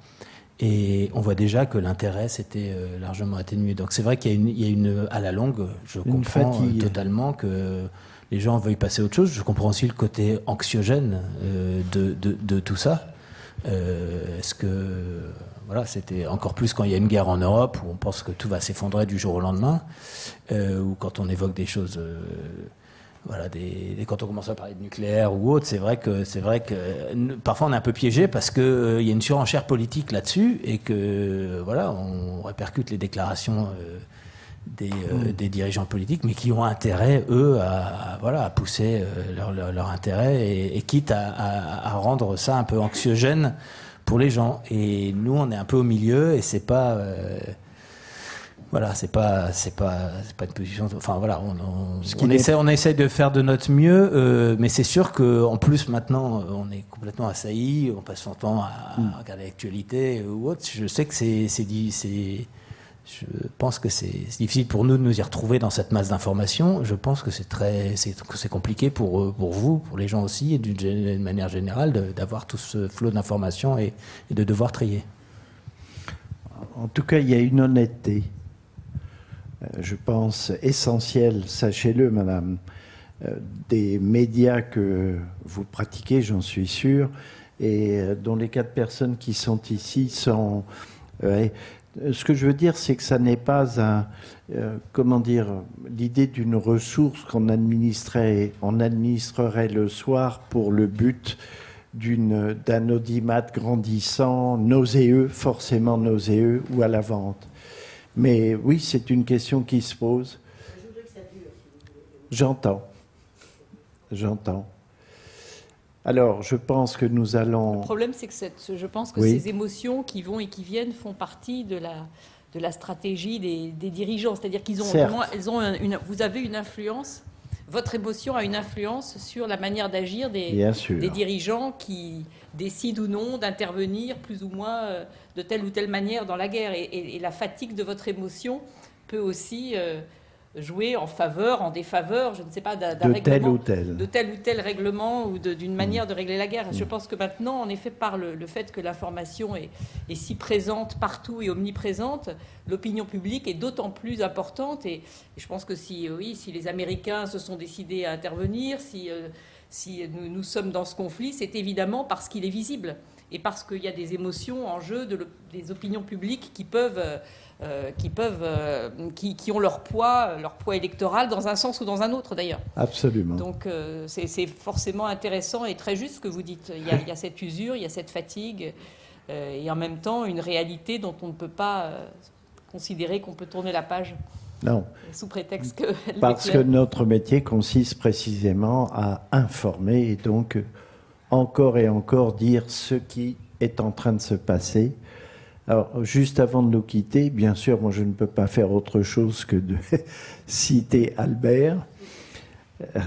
Et on voit déjà que l'intérêt s'était euh, largement atténué. Donc c'est vrai qu'il y, a une, à la longue, je comprends euh, totalement que les gens veuillent passer à autre chose. Je comprends aussi le côté anxiogène euh, de, de, tout ça. Est-ce que voilà, c'était encore plus quand il y a une guerre en Europe où on pense que tout va s'effondrer du jour au lendemain, euh, ou quand on évoque des choses, euh, voilà, des, quand on commence à parler de nucléaire ou autre, c'est vrai que c'est vrai que parfois on est un peu piégé parce que euh, il y a une surenchère politique là-dessus et que voilà, on répercute les déclarations. Des, mm. des, dirigeants politiques, mais qui ont intérêt, eux, à, voilà, à pousser leur, leur, intérêt et, et quitte à, à, à, rendre ça un peu anxiogène pour les gens. Et nous, on est un peu au milieu et c'est pas. Euh, voilà, c'est pas, c'est pas, c'est pas une position. Enfin voilà, on, on, essaie, on essaie de faire de notre mieux, euh, mais c'est sûr que en plus maintenant, on est complètement assailli, on passe son temps à, mm. regarder l'actualité ou autre. Je sais que c'est, c'est, c'est je pense que c'est difficile pour nous de nous y retrouver dans cette masse d'informations. Je pense que c'est très, c'est compliqué pour pour vous, pour les gens aussi, et d'une manière générale, d'avoir tout ce flot d'informations et, de devoir trier. En tout cas, il y a une honnêteté, euh, je pense essentielle, sachez-le, Madame, euh, des médias que vous pratiquez, j'en suis sûr, et euh, dont les quatre personnes qui sont ici sont euh, ce que je veux dire, c'est que ça n'est pas un, euh, comment dire, l'idée d'une ressource qu'on administrerait, on administrerait le soir pour le but d'une, d'un audimat grandissant, nauséeux, forcément nauséeux, ou à la vente. Mais oui, c'est une question qui se pose. J'entends. J'entends. Alors, je pense que nous allons. Le problème, c'est que je pense que ces émotions qui vont et qui viennent font partie de la, de la stratégie des, dirigeants. C'est-à-dire qu'ils ont elles ont une, vous avez une influence. Votre émotion a une influence sur la manière d'agir des, des dirigeants qui décident ou non d'intervenir plus ou moins euh, de telle ou telle manière dans la guerre. Et, la fatigue de votre émotion peut aussi euh, jouer en faveur, en défaveur, je ne sais pas, d'un de tel ou tel. de tel ou tel règlement ou d'une manière mm. de régler la guerre. Je mm. pense que maintenant, en effet, par le, fait que l'information est, si présente partout et omniprésente, l'opinion publique est d'autant plus importante. Et, je pense que si, oui, si les Américains se sont décidés à intervenir, si, euh, si nous, sommes dans ce conflit, c'est évidemment parce qu'il est visible et parce qu'il y a des émotions en jeu, de des opinions publiques qui peuvent... Euh, euh, qui peuvent, euh, qui, qui, ont leur poids, leur poids électoral dans un sens ou dans un autre d'ailleurs. Absolument. Donc euh, c'est forcément intéressant et très juste ce que vous dites. Il y a, il y a cette usure, il y a cette fatigue et en même temps une réalité dont on ne peut pas considérer qu'on peut tourner la page. Non. Sous prétexte que. Parce que notre métier consiste précisément à informer et donc encore et encore dire ce qui est en train de se passer alors, juste avant de nous quitter, bien sûr, moi je ne peux pas faire autre chose que de citer Albert. Euh,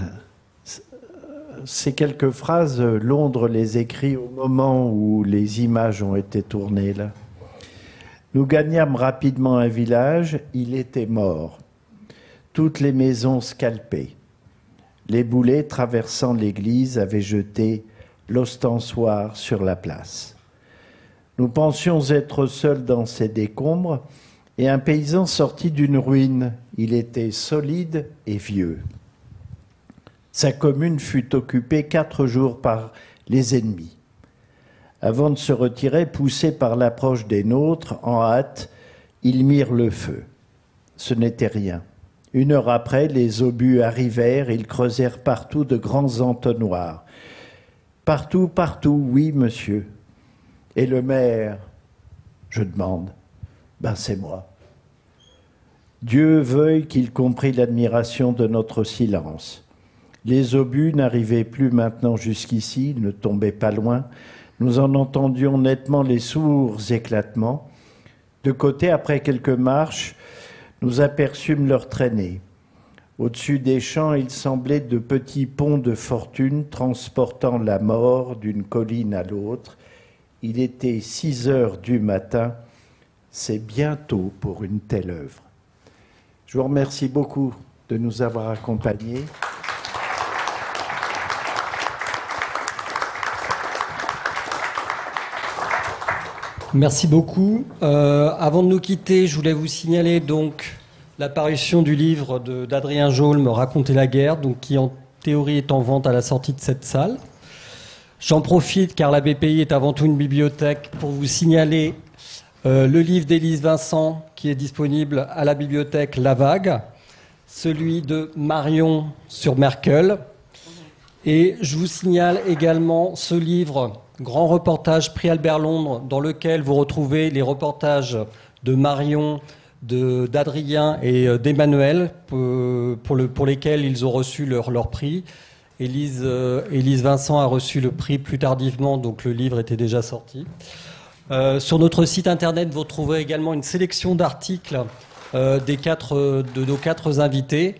ces quelques phrases, Londres les écrit au moment où les images ont été tournées là. Nous gagnâmes rapidement un village, il était mort. Toutes les maisons scalpées. Les boulets traversant l'église avaient jeté l'ostensoir sur la place. Nous pensions être seuls dans ces décombres, et un paysan sortit d'une ruine. Il était solide et vieux. Sa commune fut occupée quatre jours par les ennemis. Avant de se retirer, poussés par l'approche des nôtres, en hâte, ils mirent le feu. Ce n'était rien. Une heure après, les obus arrivèrent, ils creusèrent partout de grands entonnoirs. Partout, partout, oui, monsieur, et le maire, je demande, ben c'est moi. Dieu veuille qu'il comprît l'admiration de notre silence. Les obus n'arrivaient plus maintenant jusqu'ici, ne tombaient pas loin. Nous en entendions nettement les sourds éclatements. De côté, après quelques marches, nous aperçûmes leur traînée. Au-dessus des champs, il semblait de petits ponts de fortune transportant la mort d'une colline à l'autre. Il était six heures du matin. C'est bientôt pour une telle œuvre. Je vous remercie beaucoup de nous avoir accompagnés. Merci beaucoup. Euh, avant de nous quitter, je voulais vous signaler donc l'apparition du livre d'Adrien Jaulme, Raconter la guerre, qui en théorie est en vente à la sortie de cette salle. J'en profite car la BPI est avant tout une bibliothèque pour vous signaler euh, le livre d'Élise Vincent qui est disponible à la bibliothèque La Vague, celui de Marion sur Merkel. Et je vous signale également ce livre, Grand reportage prix Albert Londres, dans lequel vous retrouvez les reportages de Marion, d'Adrien et euh, d'Emmanuel, pour, pour, lesquels ils ont reçu leur prix. Élise, euh, Élise Vincent a reçu le prix plus tardivement, donc le livre était déjà sorti. Euh, sur notre site internet, vous trouverez également une sélection d'articles euh, de nos quatre invités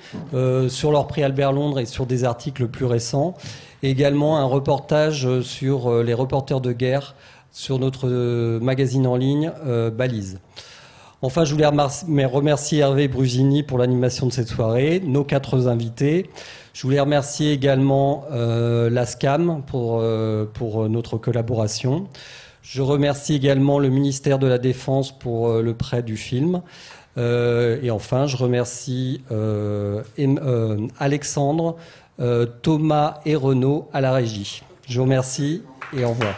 sur leur prix Albert Londres et sur des articles plus récents. également un reportage sur les reporters de guerre sur notre magazine en ligne Balise. Enfin, je voulais remercier Hervé Brusini pour l'animation de cette soirée, nos quatre invités. Je voulais remercier également la SCAM pour, pour notre collaboration. Je remercie également le ministère de la Défense pour euh, le prêt du film. Euh, et enfin, je remercie euh, Alexandre, Thomas et Renaud à la régie. Je vous remercie et au revoir.